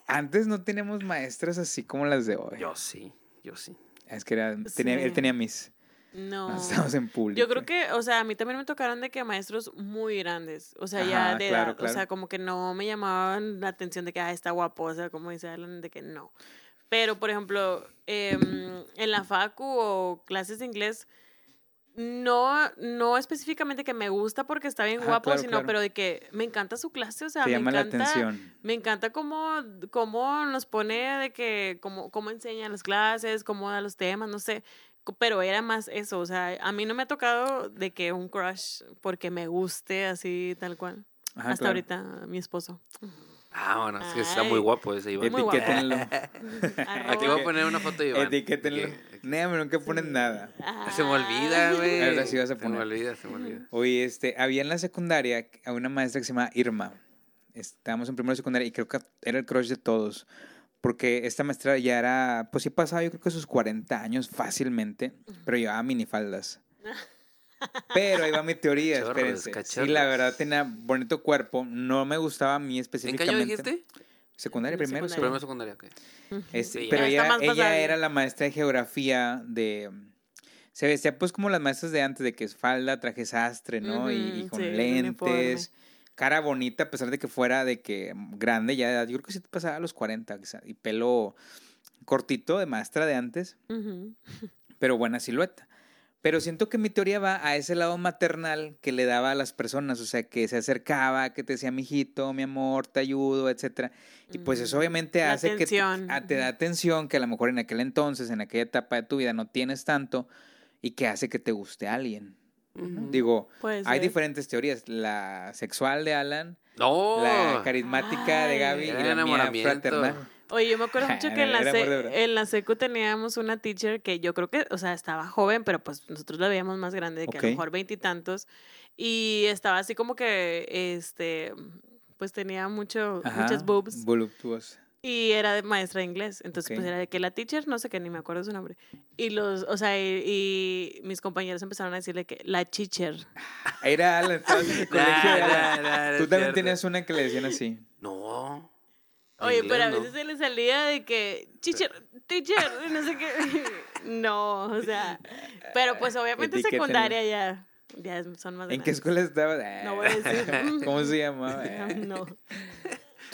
Antes no teníamos maestras así como las de hoy. Yo sí, yo sí. Es que era, tenía, él tenía mis. No. Estábamos en público. Yo creo que, o sea, a mí también me tocaron de que maestros muy grandes, o sea, ya Ajá, de claro, edad, claro. o sea, como que no me llamaban la atención de que, ah, está guapo, o sea, como dice Alan, de que no. Pero, por ejemplo, em, en la facu o clases de inglés, no, no específicamente que me gusta porque está bien guapo, claro, sino, claro. pero de que me encanta su clase, o sea, Te me llama la encanta, atención. me encanta cómo, cómo nos pone de que, cómo, cómo enseña las clases, cómo da los temas, no sé. Pero era más eso, o sea, a mí no me ha tocado de que un crush porque me guste así tal cual. Ajá, Hasta claro. ahorita, mi esposo. Ah, bueno, es que está muy guapo ese Iván. Etiquétenlo. Aquí voy a poner una foto de Iván. Etiquétenlo. Aquí. Néame, nunca ponen nada. Ah, Se me olvida, güey. Ahora sí vas a Se me poner. olvida, se me olvida. Oye, este, había en la secundaria a una maestra que se llama Irma. Estábamos en primero de secundaria y creo que era el crush de todos. Porque esta maestra ya era, pues sí pasaba yo creo que sus 40 años fácilmente, pero llevaba minifaldas. Pero ahí va mi teoría, Cachorros, espérense. Sí, cachorros. la verdad tenía bonito cuerpo. No me gustaba a mí ¿En qué específicamente. año dijiste? Secundaria, primero, secundaria. Secundaria, ok. Este, Sí, pero ella, era la maestra de geografía de... Se vestía pues como las maestras de antes, de que es falda, traje sastre, ¿no? y, con sí, lentes, cara bonita, a pesar de que fuera de que grande ya de edad. Yo creo que sí pasaba a los 40, quizá, y pelo cortito de maestra de antes, pero buena silueta. Pero siento que mi teoría va a ese lado maternal que le daba a las personas, o sea, que se acercaba, que te decía, mijito, mi amor, te ayudo, etcétera. Y pues eso obviamente la hace que te, atención. a- te da atención que a lo mejor en aquel entonces, en aquella etapa de tu vida no tienes tanto y que hace que te guste alguien. Digo, hay diferentes teorías, la sexual de Alan, No. la carismática de. Gaby y la mía fraternal. Oye, yo me acuerdo mucho que en la, se- en la secu teníamos una teacher que yo creo que, o sea, estaba joven, pero pues nosotros la veíamos más grande, de que a lo mejor veintitantos, y, estaba así como que, este, pues tenía mucho, Ajá, muchas boobs, voluptuosa. Y era de maestra de inglés, entonces pues era de que la teacher, no sé qué, ni me acuerdo su nombre, y los, o sea, y, y mis compañeros empezaron a decirle que la teacher, Era Alan, colegio Nah, nah, Tú también cierto. tenías una que le decían así. No. Oye, Inglés, pero a no. veces se le salía de que, teacher, teacher, no sé qué. No, o sea, pero pues obviamente secundaria ya, ya son más ¿En qué escuela estabas? No voy a decir. ¿Cómo se llamaba? No.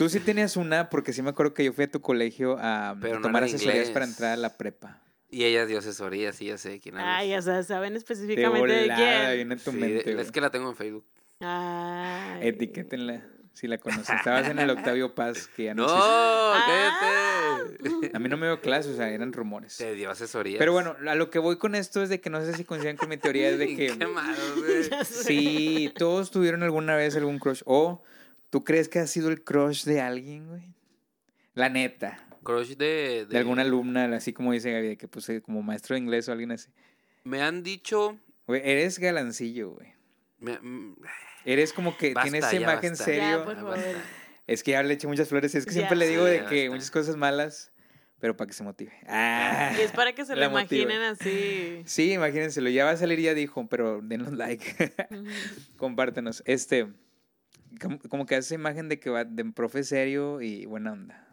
Tú sí tenías una, porque sí me acuerdo que yo fui a tu colegio a Pero no tomar asesorías inglés. para entrar a la prepa. Y ella dio asesoría, sí, ya sé quién hablas. Ay, o sea, saben De específicamente de volada quién. viene en tu Sí, mente. es que la tengo en Facebook. Ay. Etiquétenla si la conoces. Estabas en el Octavio Paz, que ya no, No, Ah. cállate. existe. A mí no me dio clases, o sea, eran rumores. Te dio asesoría. Pero bueno, a lo que voy con esto es de que no sé si coinciden con mi teoría, es de que Qué malo, güey. Ya sé. sí, todos tuvieron alguna vez algún crush. O tú crees que ha sido el crush de alguien, güey. La neta. Crush de, De alguna alumna, así como dice Gaby, de que puse como maestro de inglés o alguien así. Me han dicho. Güey, eres galancillo, güey. me- mm, Eres como que Basta, tienes esa ya imagen basta. serio. Ya, por favor. Es que ya le eché muchas flores. Es que Ya. siempre le digo Sí, de que muchas cosas malas, pero para que se motive. Ah. Y es para que se lo imaginen así. Sí, imagínenselo. Ya va a salir, ya dijo, pero denos like. Compártenos. Este, como, como que hace esa imagen de que va de profe serio y buena onda.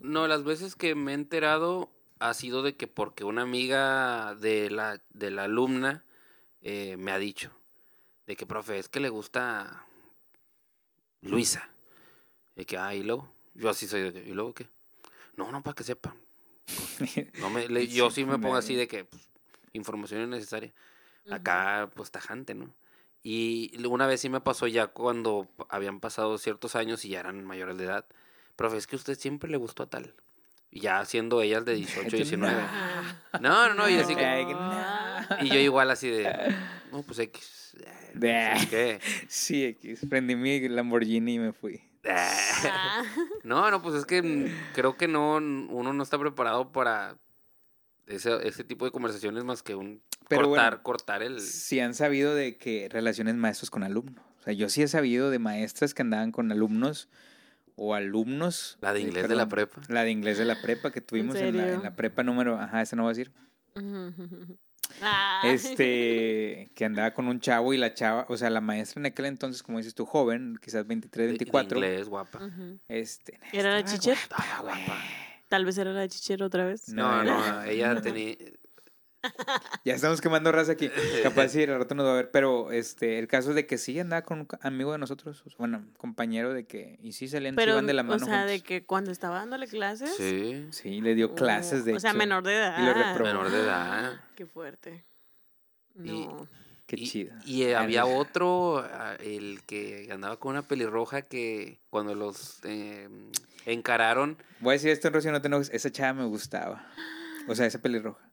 No, las veces que me he enterado ha sido de que porque una amiga de la, de la alumna eh, me ha dicho de que, profe, es que le gusta Luisa. Y que, ah, y luego, yo así soy de que, ¿y luego qué? No, no, para que sepa. No me, le- yo sí me pongo así de que pues, información innecesaria. Acá, pues tajante, ¿no? Y una vez sí me pasó ya cuando habían pasado ciertos años y ya eran mayores de edad. Profe, es que a usted siempre le gustó a tal. Y ya siendo ellas de 18, 19. Ajá. No, no, no, y así que-. Y yo igual así de, no, pues X. eh, ¿Qué? Sí, X. Prendí mi Lamborghini y me fui. Ah. No, no, pues es que mm, creo que no, uno no está preparado para ese, ese tipo de conversaciones más que un Pero cortar, bueno, cortar el... Si han sabido de que relaciones maestros con alumnos. O sea, yo sí he sabido de maestras que andaban con alumnos o alumnos. La de eh, inglés de la prepa. La de inglés de la prepa que tuvimos en, la, serio? en la prepa número. Ajá, esa no voy a decir. Este, que andaba con un chavo y la chava, o sea, la maestra en aquel entonces, como dices tú, joven, quizás 23, de- de 24. inglés, guapa. Este. ¿Era la chicher? guapa, güey. Tal vez era la chichero otra vez. No, No, ella tenía... Ya estamos quemando raza aquí. Capaz sí, al rato nos va a ver. Pero este, el caso es de que sí andaba con un amigo de nosotros, bueno, compañero de que, y sí salían, Pero, iban de la o mano. sea, de que cuando estaba dándole clases. Sí, Sí, le dio clases de O sea, hecho. menor de edad. y lo reprobó. menor de edad. Qué fuerte. Y- No. Qué y, chido. Y eh, había otro, el que andaba con una pelirroja que cuando los eh, encararon, Voy a decir esto en Rocío, no te enojes, Esa chava me gustaba. O sea, esa pelirroja.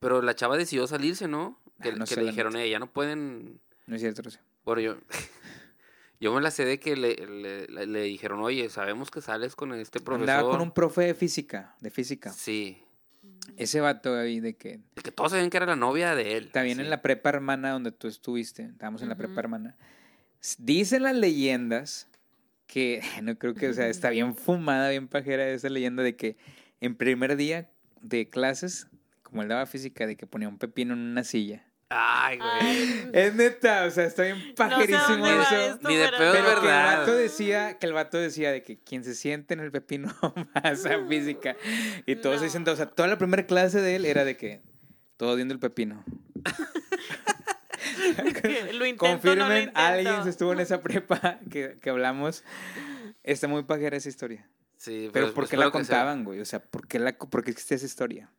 pero la chava decidió salirse, ¿no? Que, Ah, no que le dijeron, eh, ya no pueden... No es cierto, Rocío. Bueno, yo, yo me la sé de que le, le, le- le dijeron, oye, sabemos que sales con este profesor. Andaba con un profe de física, de física. Sí, Ese vato ahí de que de que todos sabían que era la novia de él. Está bien sí. en la prepa hermana donde tú estuviste. Estábamos en la prepa hermana. Dicen las leyendas que, no creo que, o sea, está bien fumada, bien pajera esa leyenda de que en primer día de clases, como él daba física, de que ponía un pepino en una silla. Ay, güey. Ay, Es neta, o sea, está bien no sé pajerísimo eso. esto, Ni de pero- es Pero que el verdad. vato decía, que el vato decía de que quien se siente en el pepino pasa física. Y todos No. dicen, o sea, toda la primera clase de él era de que todos viendo el pepino. Que lo intento, Confirmen, no lo intento. alguien se estuvo en esa prepa que, que hablamos. Está muy pajera esa historia. Sí, Pero pues, ¿por qué la contaban, güey? O sea, ¿por qué, la, ¿por qué existe esa historia?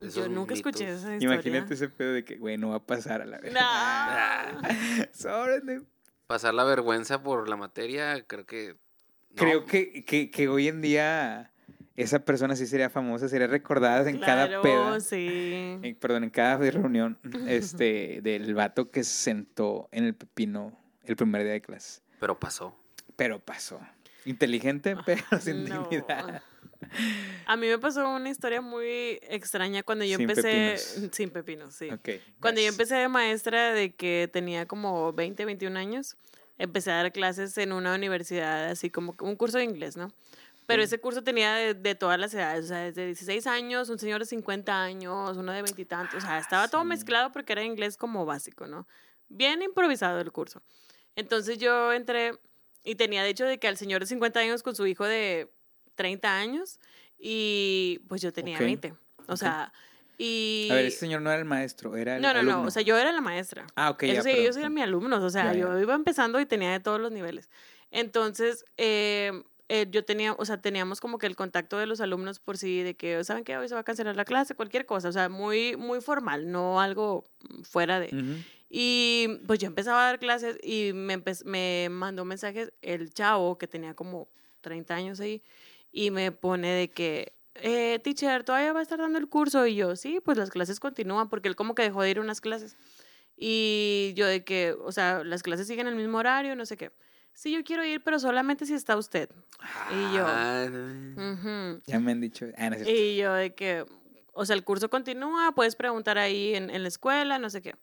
esos Yo nunca escuché mitos. esa historia. Imagínate ese pedo de que, güey, no va a pasar a la vez. No. Pasar la vergüenza por la materia, creo que... no. Creo que, que, que hoy en día esa persona sí sería famosa, sería recordada en cada Claro, peda. sí. en- perdón, en cada reunión este, del vato que se sentó en el pepino el primer día de clase. Pero pasó. Pero pasó. Inteligente, pero sin Ah, No. dignidad. A mí me pasó una historia muy extraña cuando yo Sin empecé. pepinos. Sin pepinos, sí. Ok. Cuando yo vas. empecé de maestra de que tenía como 20, 21 años, empecé a dar clases en una universidad, así como un curso de inglés, ¿no? Pero ese curso tenía de, de todas las edades, o sea, desde 16 años, un señor de 50 años, uno de 20 y tantos, o sea, estaba todo Sí. mezclado porque era inglés como básico, ¿no? Bien improvisado el curso. Entonces yo entré y tenía de hecho de que al señor de 50 años con su hijo de 30 años y pues yo tenía Ok. 20. O sea, y... A ver, ese señor no era el maestro, era el No, no, alumno. no. O sea, yo era la maestra. Ah, ok, ya, Ellos, perdón. ellos eran mis alumnos. O sea, Ya, ya. yo iba empezando y tenía de todos los niveles. Entonces, eh, eh, yo tenía, o sea, teníamos como que el contacto de los alumnos por sí, de que, ¿saben qué? Hoy se va a cancelar la clase, cualquier cosa. O sea, muy, muy formal, no algo fuera de. Ujú. Y pues yo empezaba a dar clases y me, me mandó mensajes el chavo que tenía como 30 años ahí y me pone de que, eh, teacher, ¿todavía va a estar dando el curso? Y yo, sí, pues las clases continúan porque él como que dejó de ir a unas clases. Y yo de que, o sea, las clases siguen el mismo horario, no sé qué. Sí, yo quiero ir, pero solamente si está usted. Y yo, Ah, ujú. Ya me han dicho. Ah, no es cierto. Y yo de que, o sea, el curso continúa, puedes preguntar ahí en, en la escuela, no sé qué.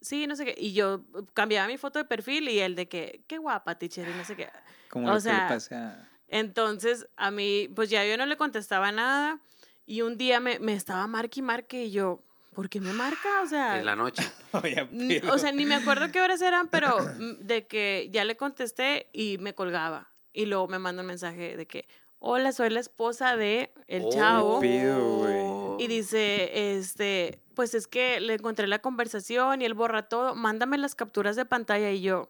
Sí, no sé qué. Y yo cambiaba mi foto de perfil y él de que, qué guapa, teacher, y no sé qué. Como o que sea, le pasa. Entonces, a mí, pues ya yo no le contestaba nada. Y un día me, me estaba marque y marque y yo, ¿por qué me marca? O sea, en la noche. O sea, ni me acuerdo qué horas eran, pero de que ya le contesté y me colgaba. Y luego me manda un mensaje de que, hola, soy la esposa de el Oh. chavo. pido, güey. Y dice, este, pues es que le encontré la conversación y él borra todo. Mándame las capturas de pantalla y yo,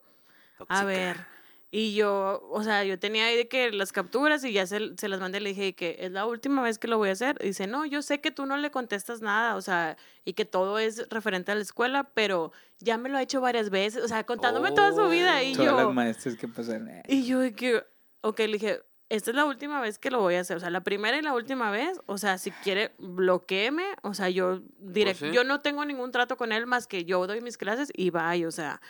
a ver. Y yo, o sea, yo tenía ahí de que las capturas y ya se, se las mandé y le dije que es la última vez que lo voy a hacer. Y dice, no, yo sé que tú no le contestas nada, o sea, y que todo es referente a la escuela, pero ya me lo ha hecho varias veces, o sea, contándome toda su vida. Y Todas las yo, maestras que pasaron. eh, y yo de que, ok, le dije, esta es la última vez que lo voy a hacer, o sea, la primera y la última vez, o sea, si quiere, bloqueeme, o sea, yo directo, sí. yo no tengo ningún trato con él más que yo doy mis clases y bye, o sea,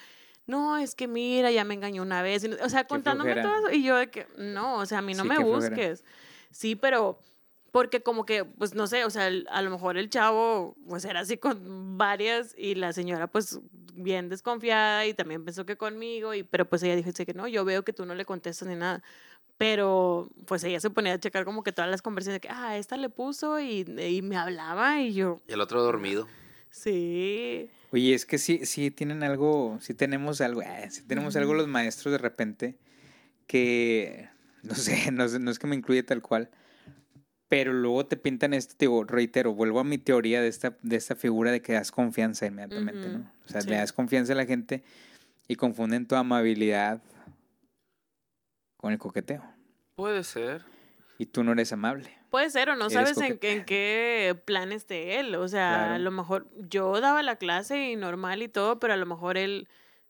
no, es que mira, ya me engañó una vez, y no- o sea, contándome todo eso, y yo de que, no, o sea, a mí no Sí, me flojera. busques. Sí, pero porque como que, pues no sé, o sea, el- a lo mejor el chavo, pues era así con varias y la señora, pues bien desconfiada y también pensó que conmigo, y, pero pues ella dijo "Sí, que no, yo veo que tú no le contestas ni nada. Pero pues ella se ponía a checar como que todas las conversaciones de que, ah, esta le puso y, y me hablaba y yo, Y el otro dormido. Sí. Oye, es que sí, sí tienen algo, sí tenemos algo, eh, sí tenemos algo los maestros de repente que, no sé, no, sé, no es que me incluye tal cual, pero luego te pintan esto, te digo, reitero, vuelvo a mi teoría de esta, de esta figura de que das confianza inmediatamente, ¿no? O sea, sí. le das confianza a la gente y confunden tu amabilidad con el coqueteo. Puede ser. Y tú no eres amable. Puede ser o no sabes en, en qué plan esté él. O sea, Claro. a lo mejor yo daba la clase y normal y todo, pero a lo mejor él,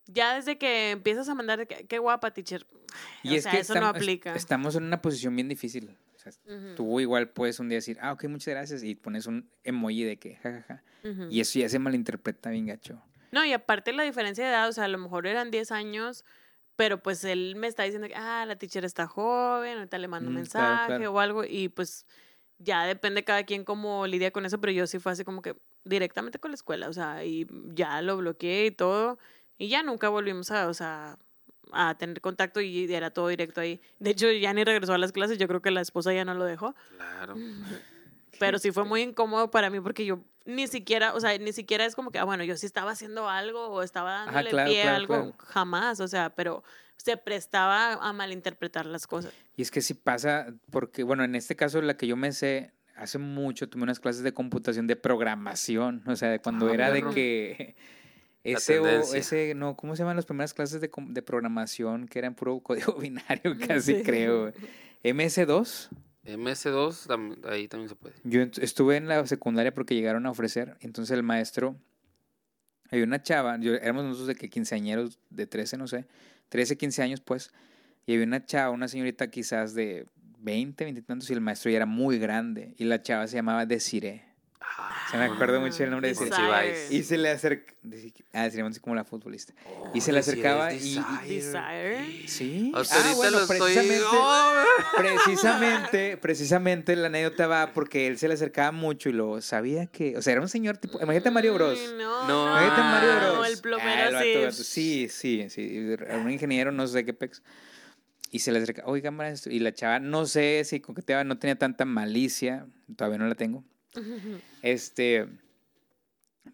ya desde que empiezas a mandar, qué guapa, teacher. Y o es sea, que eso no aplica. estamos en una posición bien difícil. O sea, tú igual puedes un día decir, ah, ok, muchas gracias, y pones un emoji de que, jajaja. ujú. Y eso ya se malinterpreta bien gacho. No, y aparte la diferencia de edad, o sea, a lo mejor eran 10 años, pero pues él me está diciendo que, ah, la teacher está joven, ahorita le mando un Mm, claro, mensaje claro. o algo, y pues ya depende cada quien cómo lidia con eso, pero yo sí fue así como que directamente con la escuela, o sea, y ya lo bloqueé y todo, y ya nunca volvimos a, o sea, a tener contacto y era todo directo ahí. De hecho, ya ni regresó a las clases, yo creo que la esposa ya no lo dejó. Claro. Pero sí fue muy incómodo para mí porque yo ni siquiera, o sea, ni siquiera es como que, ah, bueno, yo sí estaba haciendo algo o estaba Ajá, dándole claro, pie a claro, algo, claro. jamás, o sea, pero se prestaba a malinterpretar las cosas. Y es que sí pasa, porque, bueno, en este caso, la que yo me sé, hace mucho tuve unas clases de computación de programación, o sea, de cuando Ah, era de que ese o ese, no, ¿cómo se llaman las primeras clases de, de programación que eran puro código binario, casi Sí. creo? MS2. MS2, tam- ahí también se puede. Yo estuve en la secundaria porque llegaron a ofrecer, entonces el maestro, había una chava, éramos nosotros de que quinceañeros, de 13, no sé, 13, 15 años pues, y había una chava, una señorita quizás de 20, 20 y tantos, y el maestro ya era muy grande, y la chava se llamaba Desiree. Se me acuerdo mucho el nombre de. Cibáis. Y se le acerca, ah, se así como la futbolista. Y se le Oh, acercaba y- Desire. Sí. Hasta Ah, ahorita bueno, lo estoy- precisamente, ¡Oh! precisamente, precisamente la anécdota va porque él se le acercaba mucho y lo sabía que, o sea, era un señor tipo, imagínate a Mario Bros. Ay, No, No, no, Imagínate a Mario no, Bros. el Ah, plomero el vato, sí. vato. Sí, sí, sí. Era Un ingeniero, no sé qué pex. Y se le acerca, oiga. Y la chava, no sé si coqueteaba, no tenía tanta malicia, todavía no la tengo. Este,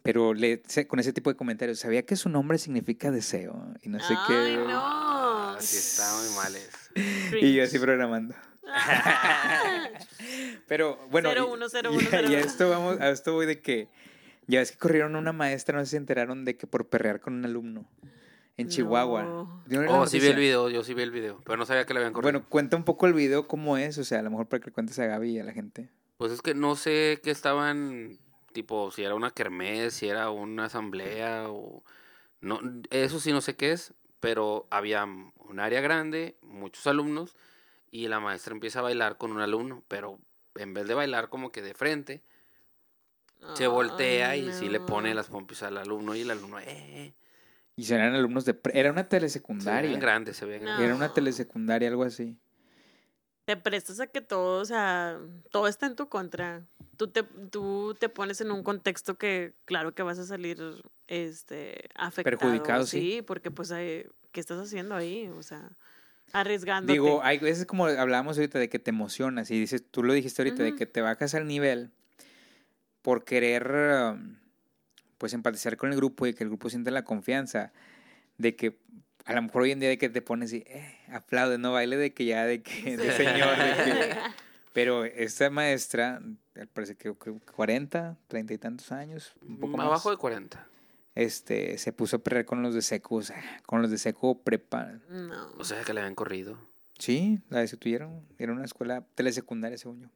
pero le, con ese tipo de comentarios, sabía que su nombre significa deseo y no sé Ay, qué. no. Ah, sí, está muy mal eso. Y yo así programando. Pero bueno, y- a- y esto vamos, a esto voy de que ya ves que corrieron a una maestra, no sé si se enteraron de que por perrear con un alumno en Chihuahua. No. ¿Vieron la Oh, sí vi el video, yo sí vi el video, pero no sabía que le habían corrido. Bueno, cuenta un poco el video cómo es, o sea, a lo mejor para que le cuentes a Gaby y a la gente. Pues es que no sé qué estaban, tipo, si era una kermés, si era una asamblea o No, eso sí no sé qué es, pero había un área grande, muchos alumnos, y la maestra empieza a bailar con un alumno, pero en vez de bailar como que de frente, se voltea y sí le pone las pompis al alumno y el alumno, eh, Y eran alumnos de... pre- Era una se telesecundaria. veían grandes, se veían No. grandes. Era una telesecundaria, algo así. Te prestas a que todo, o sea, todo está en tu contra. Tú te, tú te pones en un contexto que, claro que vas a salir este, afectado. Perjudicado, sí. porque pues, ¿qué estás haciendo ahí? O sea, arriesgándote. Digo, hay veces como hablábamos ahorita de que te emocionas y dices, tú lo dijiste ahorita, de que te bajas al nivel por querer, um, pues, empatizar con el grupo y que el grupo sienta la confianza de que a lo mejor hoy en día de que te pones y eh, aplaude, no baile de que ya de que de señor, de que- pero esta maestra, al parecer que que 40, 30 y tantos años, un poco más. Abajo de 40. Este, se puso a perder con los de seco, o sea, con los de seco prepa. No. O sea, que le habían corrido. Sí, la destituyeron. Era una escuela telesecundaria, según yo.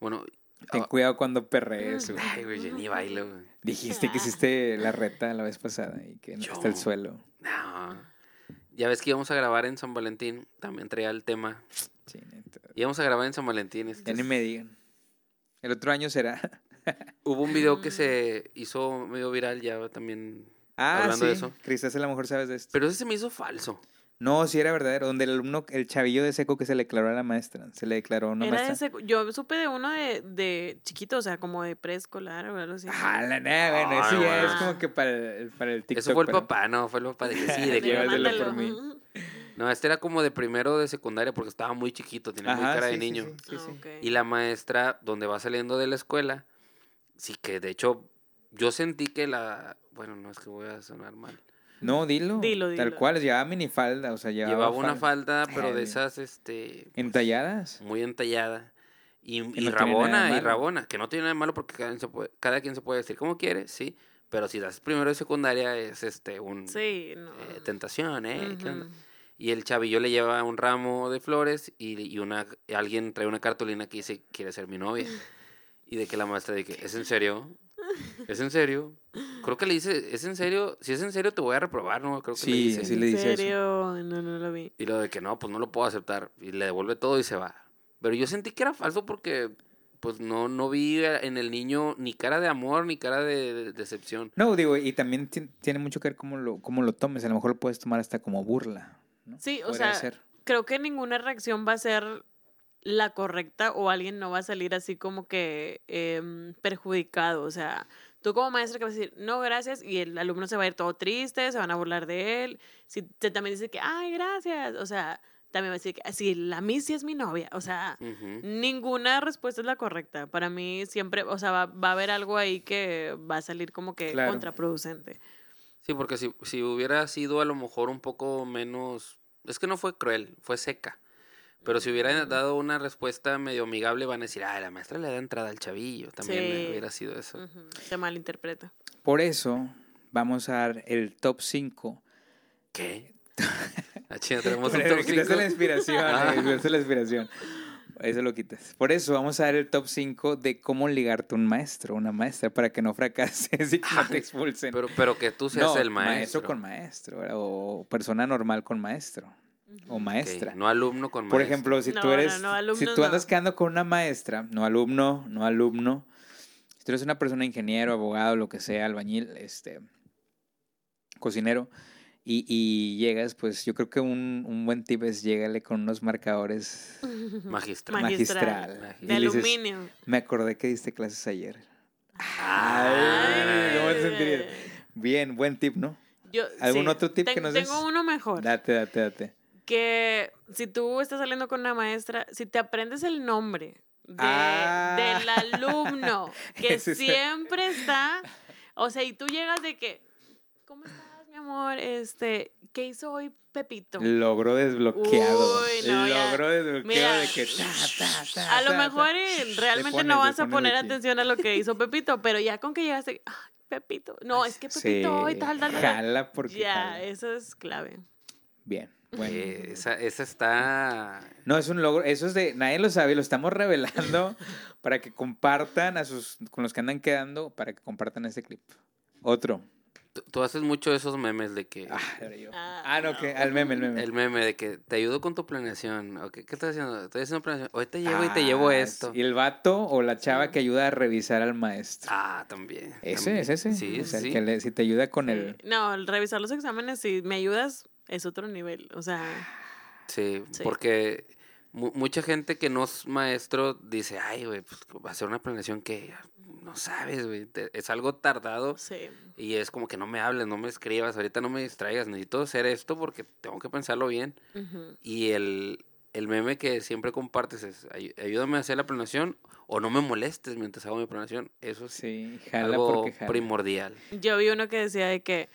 Bueno, Ten Ah. cuidado cuando perrees. güey. ay, güey, yo ni bailo, güey. Dijiste que hiciste la reta la vez pasada y que no está el suelo. No. Ya ves que íbamos a grabar en San Valentín, también traía el tema. Sí, neta. Íbamos a grabar en San Valentín. este Ya ni me digan. El otro año será. Hubo un video que se hizo medio viral ya también. Ah, Hablando sí. de eso. Cristas a lo mejor sabes de esto. Pero ese se me hizo falso. No, sí era verdadero. Donde el alumno, el chavillo de seco que se le declaró a la maestra. Se le declaró a una Era maestra. de secu- yo supe de uno de, de chiquito, o sea, como de preescolar o algo así. Ah, la nada, bueno, Ay, eso ya güey. es como que para el, para el TikTok. Eso fue el pero- papá, no, fue el papá de que sí, de que por mí. No, este era como de primero de secundaria porque estaba muy chiquito, tenía muy cara sí, de sí, niño. sí, sí, sí. Ah. Y la maestra, donde va saliendo de la escuela, sí que de hecho yo sentí que la... Bueno, no es que voy a sonar mal. No, dilo. Dilo, Tal cual, llevaba minifalda, o sea, llevaba, Llevaba una falda. pero de esas, este... pues, ¿Entalladas? muy entallada. Y, y no tiene nada de rabona, y malo. rabona, que no tiene nada de malo porque cada quien, se puede, cada quien se puede decir como quiere, sí. Pero si das primero de secundaria es este un Sí, no. eh, tentación, ¿eh? ¿Qué onda? Ujú. Y el chavillo le lleva un ramo de flores y, y una alguien trae una cartulina que dice quiere ser mi novia. Y de que la maestra dice, ¿es en serio? ¿Es en serio? Creo que le dice, ¿es en serio? Si es en serio te voy a reprobar, ¿no? Creo que le Sí, dice. sí le dice ¿En eso. serio? No, no lo vi. Y lo de que no, pues no lo puedo aceptar. Y le devuelve todo y se va. Pero yo sentí que era falso porque pues no, no vi en el niño ni cara de amor ni cara de, de- decepción. No, digo, y también ti- tiene mucho que ver cómo lo, cómo lo tomes. A lo mejor lo puedes tomar hasta como burla. ¿no? Sí, o sea, ser. creo que ninguna reacción va a ser la correcta o alguien no va a salir así como que em, perjudicado. O sea, tú como maestra que vas a decir, no, gracias, y el alumno se va a ir todo triste, se van a burlar de él. Si te también dice que, ay, gracias, o sea, también va a decir que, sí, la Missy es mi novia. O sea, ninguna respuesta es la correcta. Para mí siempre, o sea, va, va a haber algo ahí que va a salir como que Claro. contraproducente. Sí, porque si, si hubiera sido a lo mejor un poco menos... Es que no fue cruel, fue seca. Pero si hubiera dado una respuesta medio amigable, van a decir, ah, la maestra le da entrada al chavillo. También Sí. hubiera sido eso. Ujú, Se malinterpreta. Por eso vamos a dar el top 5. ¿Qué? Ah, chinga, tenemos un top quitaste cinco. la inspiración, Ah. eh, me quitaste la inspiración. Eso lo quitas. Por eso vamos a dar el top 5 de cómo ligarte a un maestro, una maestra, para que no fracases y que no te expulsen. Pero, pero que tú seas no, el maestro. con maestro, ¿verdad? o persona normal con maestro, o maestra. no alumno con Por maestro. ejemplo, si No, tú eres, no, si tú andas no. quedando con una maestra, no alumno, no alumno, si tú eres una persona ingeniero, abogado, lo que sea, albañil, este, cocinero, y, y llegas, pues yo creo que un, un buen tip es llégale con unos marcadores Magistral. magistral. Magistral. Y De dices, aluminio. Me acordé que diste clases ayer. Ay, ¿cómo te sentirías? Bien, buen tip, ¿no? Yo- ¿Algún sí. otro tip que Ten- nos des? Tengo uno mejor. Date, date, date. Que si tú estás saliendo con una maestra, si te aprendes el nombre de- Ah. del alumno que siempre está, o sea, y tú llegas de que, ¿cómo estás, mi amor? Este, ¿qué hizo hoy Pepito? Logro desbloqueado. Uy, no, ya. Logro desbloqueado Mira, de que ta, ta, ta, A lo mejor realmente no vas a poner aquí. atención a lo que hizo Pepito, pero ya con que llegaste, "Ay, Pepito. No, es que Pepito Sí, hoy tal, tal, tal. Jala porque Ya, jala. eso es clave. Bien. Bueno. Eh, esa, esa está... No, es un logro. Eso es de. Nadie lo sabe, lo estamos revelando para que compartan a sus. con los que andan quedando, para que compartan este clip. Otro. Tú, tú haces mucho esos memes de que... Ah, era yo. Ah, Ah, no, que al meme, el meme. El meme de que te ayudo con tu planeación. o que, ¿Qué estás haciendo? Estoy haciendo planeación. Hoy te llevo y te llevo Ah, esto. sí. Y el vato o la chava que ayuda a revisar al maestro. Ah, también. ese, también. es ese. Sí, o sea, sí. que le- si te ayuda con Sí. el... No, el revisar los exámenes, si me ayudas, es otro nivel. O sea, Sí, Sí. porque mu- mucha gente que no es maestro dice, ay, güey, pues va a ser una planeación que no sabes, güey. Es algo tardado sí. y es como que no me hables, no me escribas, ahorita no me distraigas, necesito hacer esto porque tengo que pensarlo bien. Y el, el meme que siempre compartes es, "Ay- ayúdame a hacer la planeación o no me molestes mientras hago mi planeación. Eso es Sí, jala algo porque jala. primordial. Yo vi uno que decía de que,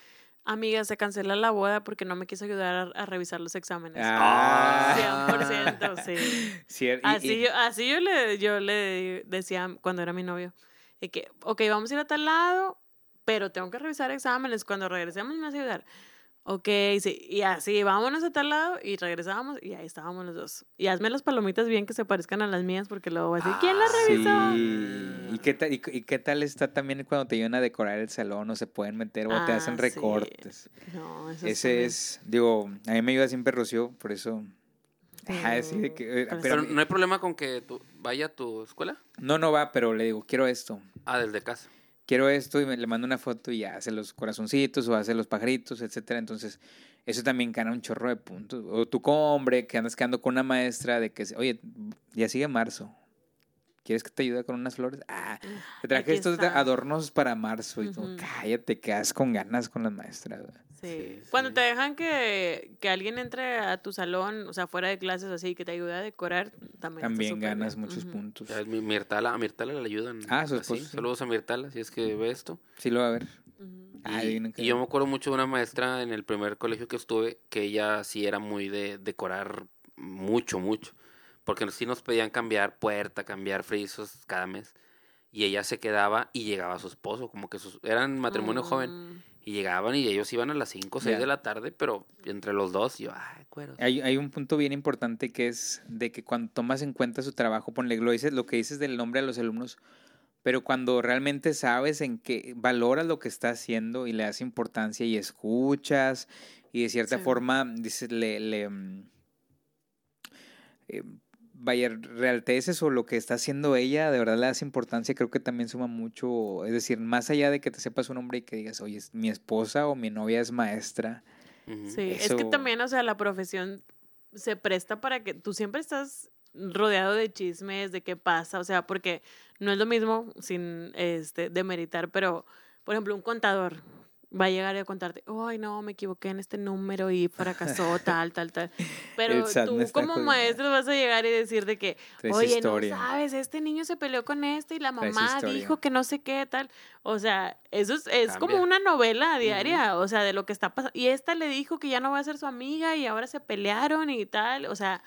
amiga, se cancela la boda porque no me quiso ayudar a, a revisar los exámenes. Ah. 100%, sí. Cier- y- Así, y- yo, así yo, le, yo le decía cuando era mi novio, de que, ok, vamos a ir a tal lado, pero tengo que revisar exámenes. Cuando regresemos me vas a ayudar. Ok, sí, y así, vámonos a tal lado y regresábamos y ahí estábamos los dos. Y hazme las palomitas bien que se parezcan a las mías porque luego voy a decir, ¿quién las Ah, revisó? Sí. ¿Y qué, tal, y, y qué tal está también cuando te ayudan a decorar el salón o se pueden meter o te Ah, hacen sí. recortes? No, eso Ese es, digo, a mí me ayuda siempre Rocío, por eso... Ajá, sí, de que, eh, pero, Pero no hay problema con que tú vaya a tu escuela. no, no va, pero le digo, quiero esto. Ah, desde casa. Quiero esto y me, le mando una foto y ya hace los corazoncitos o hace los pajaritos, etcétera. Entonces, eso también gana un chorro de puntos. O tú como hombre que andas quedando con una maestra de que, oye, ya sigue marzo. ¿Quieres que te ayude con unas flores? Ah, te traje estos está. adornos para marzo. Y tú, Ujú. cállate, quedas con ganas con las maestras. Güey. Sí. Sí, Cuando sí. te dejan que, que alguien entre a tu salón, o sea, fuera de clases así, que te ayude a decorar, también. También ganas bien. muchos puntos. Mi Mirtala, a Mirtala le ayudan. Ah, su esposo, sí. Saludos a Mirtala, si es que ve esto. Sí lo va a ver. Ah, y, yo me acuerdo mucho de una maestra en el primer colegio que estuve, que ella sí era muy de decorar mucho, mucho. Porque sí nos pedían cambiar puerta, cambiar frisos cada mes. Y ella se quedaba y llegaba su esposo, como que sus, eran matrimonio joven. Y llegaban y ellos iban a las 5 o 6 Ya. de la tarde, pero entre los dos, yo, ay, cuero. Hay, hay un punto bien importante que es de que cuando tomas en cuenta su trabajo, ponle lo, dices, lo que dices del nombre a los alumnos, pero cuando realmente sabes en que valoras lo que está haciendo y le das importancia y escuchas y de cierta Sí. forma dices, le, le mm, eh, vaya, realteces o lo que está haciendo ella, de verdad le das importancia, creo que también suma mucho, es decir, más allá de que te sepas un nombre y que digas, oye, es- mi esposa o mi novia es maestra. Sí, es que también, o sea, la profesión se presta para que tú siempre estás rodeado de chismes, de qué pasa, o sea, porque no es lo mismo sin este demeritar, pero por ejemplo, un contador va a llegar y a contarte, "Ay, no, me equivoqué en este número y fracasó tal, tal, tal." Pero tú como maestro vas a llegar y decir de que, "Oye, historia. no sabes, este niño se peleó con este y la mamá dijo que no sé qué tal." O sea, eso es, es como una novela diaria, o sea, de lo que está pasando. Y esta le dijo que ya no va a ser su amiga y ahora se pelearon y tal. O sea,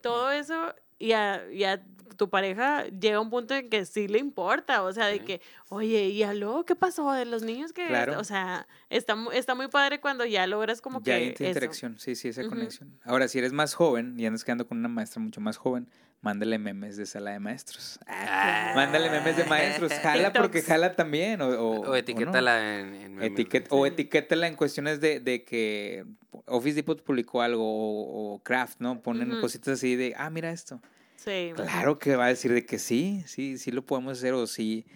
todo eso y a, y a tu pareja llega un punto en que sí le importa. O sea, de que, oye, ¿y a luego qué pasó de los niños que... Claro. O sea, está, está muy padre cuando ya logras como ya que... eso. interacción, sí, sí, esa conexión. Ahora, si eres más joven y andas quedando con una maestra mucho más joven, mándale memes de sala de maestros. Ah. Mándale memes de maestros. Jala porque jala también. O, o, O o no. etiquétala en, en memes. Etiquet- o etiquétala en cuestiones de, de que Office Depot publicó algo o, o Kraft, ¿no? Ponen cositas así de, ah, mira esto. Sí. Claro que va a decir de que sí, sí, sí lo podemos hacer o sí.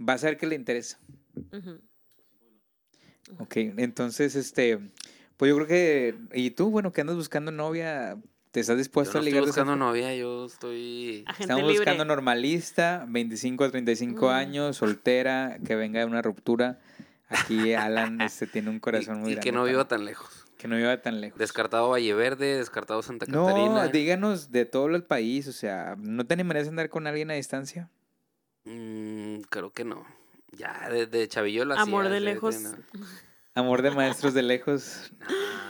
Va a saber que le interesa. Ujú. Ok, entonces, este, pues yo creo que, y tú, bueno, que andas buscando novia, ¿te estás Yo dispuesto no a ligar? buscando novia, yo estoy... Agente Estamos libre. buscando normalista, 25 a 35 Mm. años, soltera, que venga de una ruptura. Aquí Alan este, tiene un corazón y, muy y grande. que no viva tan lejos. que no viva tan lejos. Descartado Valle Verde, descartado Santa no, Catarina. díganos de todo el país, o sea, ¿no te animarías a andar con alguien a distancia? Mm, creo que no. Ya, desde Chavillo lo Amor hacía, de lejos. no. Amor de maestros de lejos.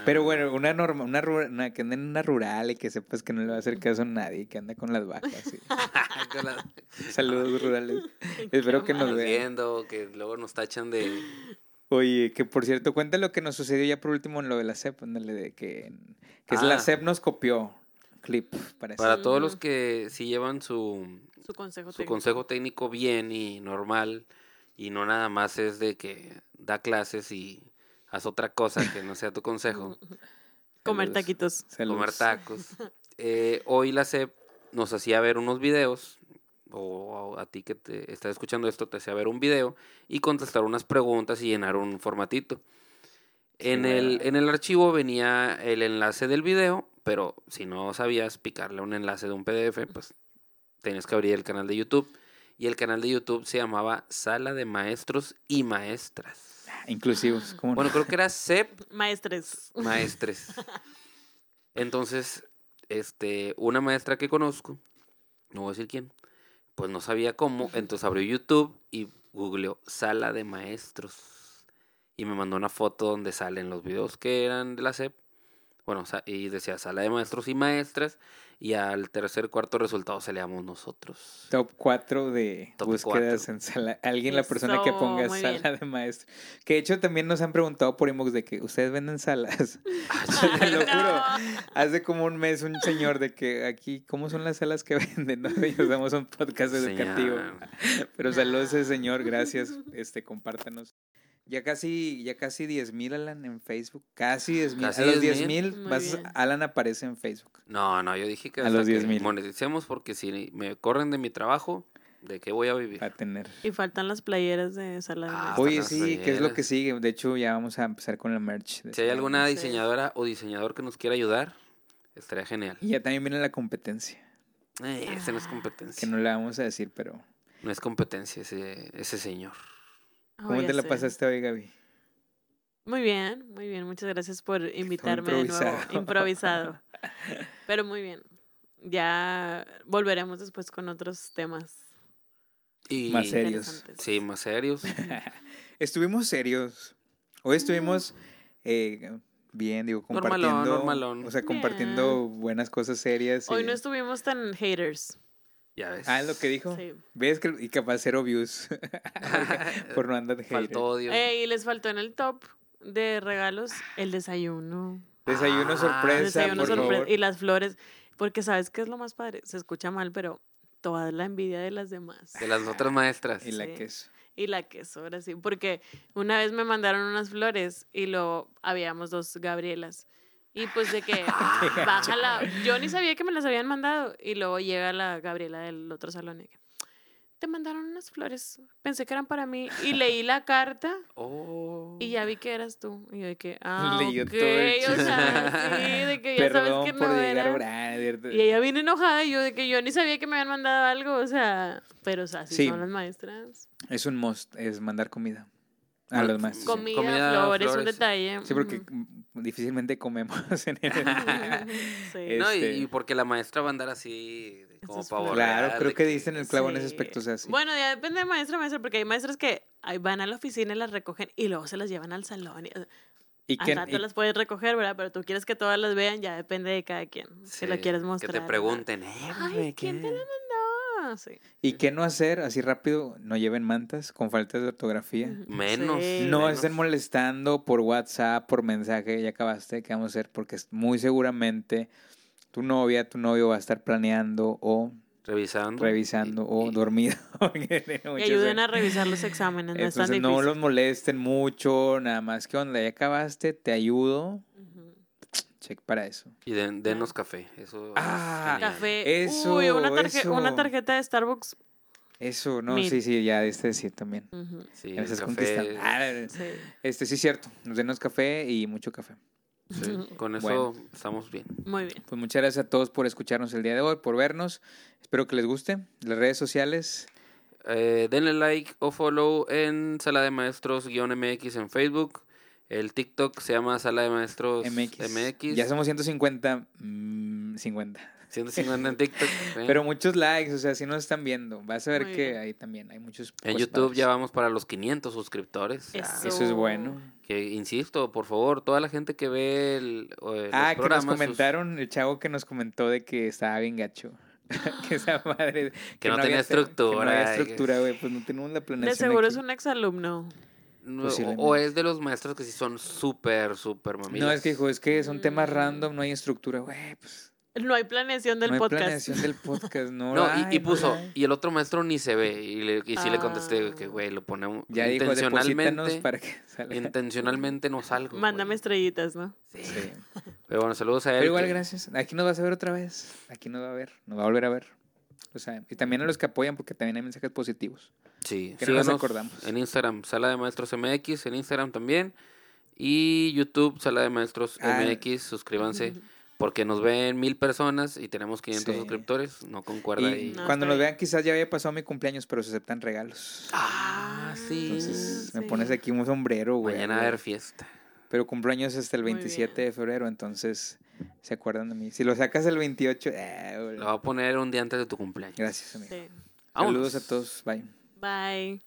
Pero bueno, una norma, una, una- que ande en una rural y que sepas que no le va a hacer caso a nadie, que anda con las vacas. sí. con la- Saludos rurales. Espero que nos vean. viendo, que luego nos tachan de... Oye, que por cierto, cuenta lo que nos sucedió ya por último en lo de la CEP, ándale, de que, que es la Ah. CEP nos copió clip, parece. Para todos los que sí llevan su, Su consejo su técnico. consejo técnico bien y normal y no nada más es de que da clases y haz otra cosa que no sea tu consejo. Comer taquitos. Saludos. comer tacos. Eh, hoy la SEP nos hacía ver unos videos, o a ti que te estás escuchando esto, te hacía ver un video y contestar unas preguntas y llenar un formatito. En el, en el archivo venía el enlace del video, pero si no sabías picarle un enlace de un PDF, pues tenías que abrir el canal de YouTube. Y el canal de YouTube se llamaba Sala de Maestros y Maestras. Inclusivos. ¿cómo no? Bueno, creo que era SEP Maestres. maestres. Entonces, este, una maestra que conozco, no voy a decir quién, pues no sabía cómo, entonces abrió YouTube y googleó sala de maestros. Y me mandó una foto donde salen los videos que eran de la SEP. Bueno, y decía sala de maestros y maestras. Y al tercer, cuarto resultado salíamos nosotros. Top 4 de Top búsquedas cuatro. en sala. Alguien, la persona que ponga sala bien. de maestro. Que de hecho también nos han preguntado por inbox de que ustedes venden salas. Te lo juro. Hace como un mes un señor de que aquí, ¿cómo son las salas que venden? ¿No? Nos damos un podcast educativo. Señor. Pero saludos a ese señor, gracias. Este, compártanos. Ya casi, ya casi 10 mil, Alan, en Facebook. Casi 10 mil. A Casi los 10,000. 10 mil, Muy vas- bien. Alan aparece en Facebook. No, no, yo dije que A los que 10,000. moneticemos porque si me corren de mi trabajo, ¿de qué voy a vivir? Para tener. Y faltan las playeras de sala de Ah. Oye, sí, ¿qué es lo que sigue? De hecho, ya vamos a empezar con el merch. de Si hay alguna Sí. diseñadora o diseñador que nos quiera ayudar, estaría genial. Y ya también viene la competencia, Eh, ese no es que competencia. no la vamos a decir, pero... No es competencia ese, ese señor. ¿Cómo Oh, te la sé. pasaste hoy, Gaby? Muy bien, muy bien. Muchas gracias por invitarme de nuevo. improvisado. Pero muy bien. Ya volveremos después con otros temas. Y, Más serios. Sí, más serios. Estuvimos serios. Hoy estuvimos eh, bien, digo, compartiendo... normalón. O sea, compartiendo buenas cosas serias. Hoy y- no estuvimos tan haters. Ya ves. Ah, es lo que dijo. Sí. ¿Ves? Que, y capaz cero views. por no andar de hater. Faltó odio. Eh, y les faltó en el top de regalos el desayuno. Desayuno Ah, sorpresa, desayuno por sorpresa. favor. Y las flores. Porque ¿sabes qué es lo más padre? Se escucha mal, pero toda la envidia de las demás. De las otras maestras. Y la Sí. queso. Y la queso, ahora sí. Porque una vez me mandaron unas flores y lo habíamos dos Gabrielas. Y pues de que bájala. Yo ni sabía que me las habían mandado. Y luego llega la Gabriela del otro salón y que, te mandaron unas flores. Pensé que eran para mí. Y leí la carta Oh. y ya vi que eras tú. Y yo de que, ah, Leyó ok. todo el O sea, sí, de que ya Perdón sabes que por no era. Y ella viene enojada y yo de que yo ni sabía que me habían mandado algo, o sea, pero o sea, así Sí. son las maestras. Es un must, es mandar comida a los maestros. Comida, Comida, flores, un detalle. Sí, porque mm, difícilmente comemos en el... Sí. No, y- este- y, porque la maestra va a andar así como flores. Claro, creo que dicen el clavo en ese Sí. aspecto, o sea, sí. Bueno, ya depende de maestra a maestra, porque hay maestras que ahí van a la oficina y las recogen y luego se las llevan al salón. Y, y al que, y- las puedes recoger, ¿verdad? Pero tú quieres que todas las vean, ya depende de cada quien. si la Sí, quieres mostrar. Que te pregunten, eh, Ay, güey, ¿quién ¿qué? te la mandó? Sí. y qué no hacer así rápido, no lleven mantas con falta de ortografía. Menos. Sí. No menos. estén molestando por WhatsApp, por mensaje, ya acabaste, ¿qué vamos a hacer? Porque es- muy seguramente tu novia, tu novio va a estar planeando o Revisando. revisando o dormido. Y ayuden a revisar los exámenes, no es tan Entonces difícil. no los molesten mucho, nada más que onda, ya acabaste, te ayudo. Check para eso. Y den- denos café. Eso es Ah, genial. Café. Eso, Uy, una, tarje- eso. una tarjeta de Starbucks. Eso, no, Mil. sí, sí, ya este decir también. Sí, Ya me estás café. conquistando. Ah, Sí. este sí es cierto, nos denos café y mucho café. sí, Con eso Bueno. estamos bien. Muy bien. Pues muchas gracias a todos por escucharnos el día de hoy, por vernos. Espero que les guste. Las redes sociales, Eh, denle like o follow en Sala de Maestros-MX en Facebook. El TikTok se llama Sala de Maestros MX. MX. Ya somos 150, mm, 50. 150 en TikTok. ¿eh? Pero muchos likes, o sea, si nos están viendo. Vas a ver Muy que bien. ahí también hay muchos. En posts YouTube ya vamos para los 500 suscriptores. Ya. Eso. Eso es bueno. Que insisto, por favor, toda la gente que ve el, o, eh, los Ah, que nos sus- comentaron, el chavo que nos comentó de que estaba bien gacho. que esa madre. Que no tenía había- estructura, Que no había estructura, güey. Pues no tenemos la planeación. De seguro aquí. es un exalumno. No, posiblemente. o es de los maestros que sí son súper, súper mamilas. No, es que dijo, es que son temas Mm. random, no hay estructura, güey. Pues No hay planeación del no hay podcast. planeación del podcast, no. Y, puso, y el otro maestro ni se ve. Y, le, y sí le contesté Ah. que, güey, lo ponemos Ya dijo, deposítanos intencionalmente. para que salga. Intencionalmente no salgo. Mándame güey. estrellitas, ¿no? Sí. Sí. Pero bueno, saludos a él. Pero igual, que- gracias. Aquí nos vas a ver otra vez. Aquí nos va a ver. Nos va a volver a ver. O sea, y también a los que apoyan, porque también hay mensajes positivos. Sí, que no nos síganos acordamos. En Instagram, Sala de Maestros MX, en Instagram también. Y YouTube, Sala de Maestros Ah. MX, suscríbanse. Porque nos ven mil personas y tenemos 500 Sí. suscriptores. No concuerda Y ahí. No, cuando nos vean, quizás ya había pasado mi cumpleaños, pero se aceptan regalos. Ah, sí. Entonces, me pones aquí un sombrero, güey. Mañana va a haber fiesta. Pero cumpleaños hasta el Muy 27 bien. de febrero, entonces se acuerdan de mí. Si lo sacas el 28, eh, güey. Lo voy a poner un día antes de tu cumpleaños. gracias, amigo. Sí. Vámonos. Saludos a todos. Bye. Bye.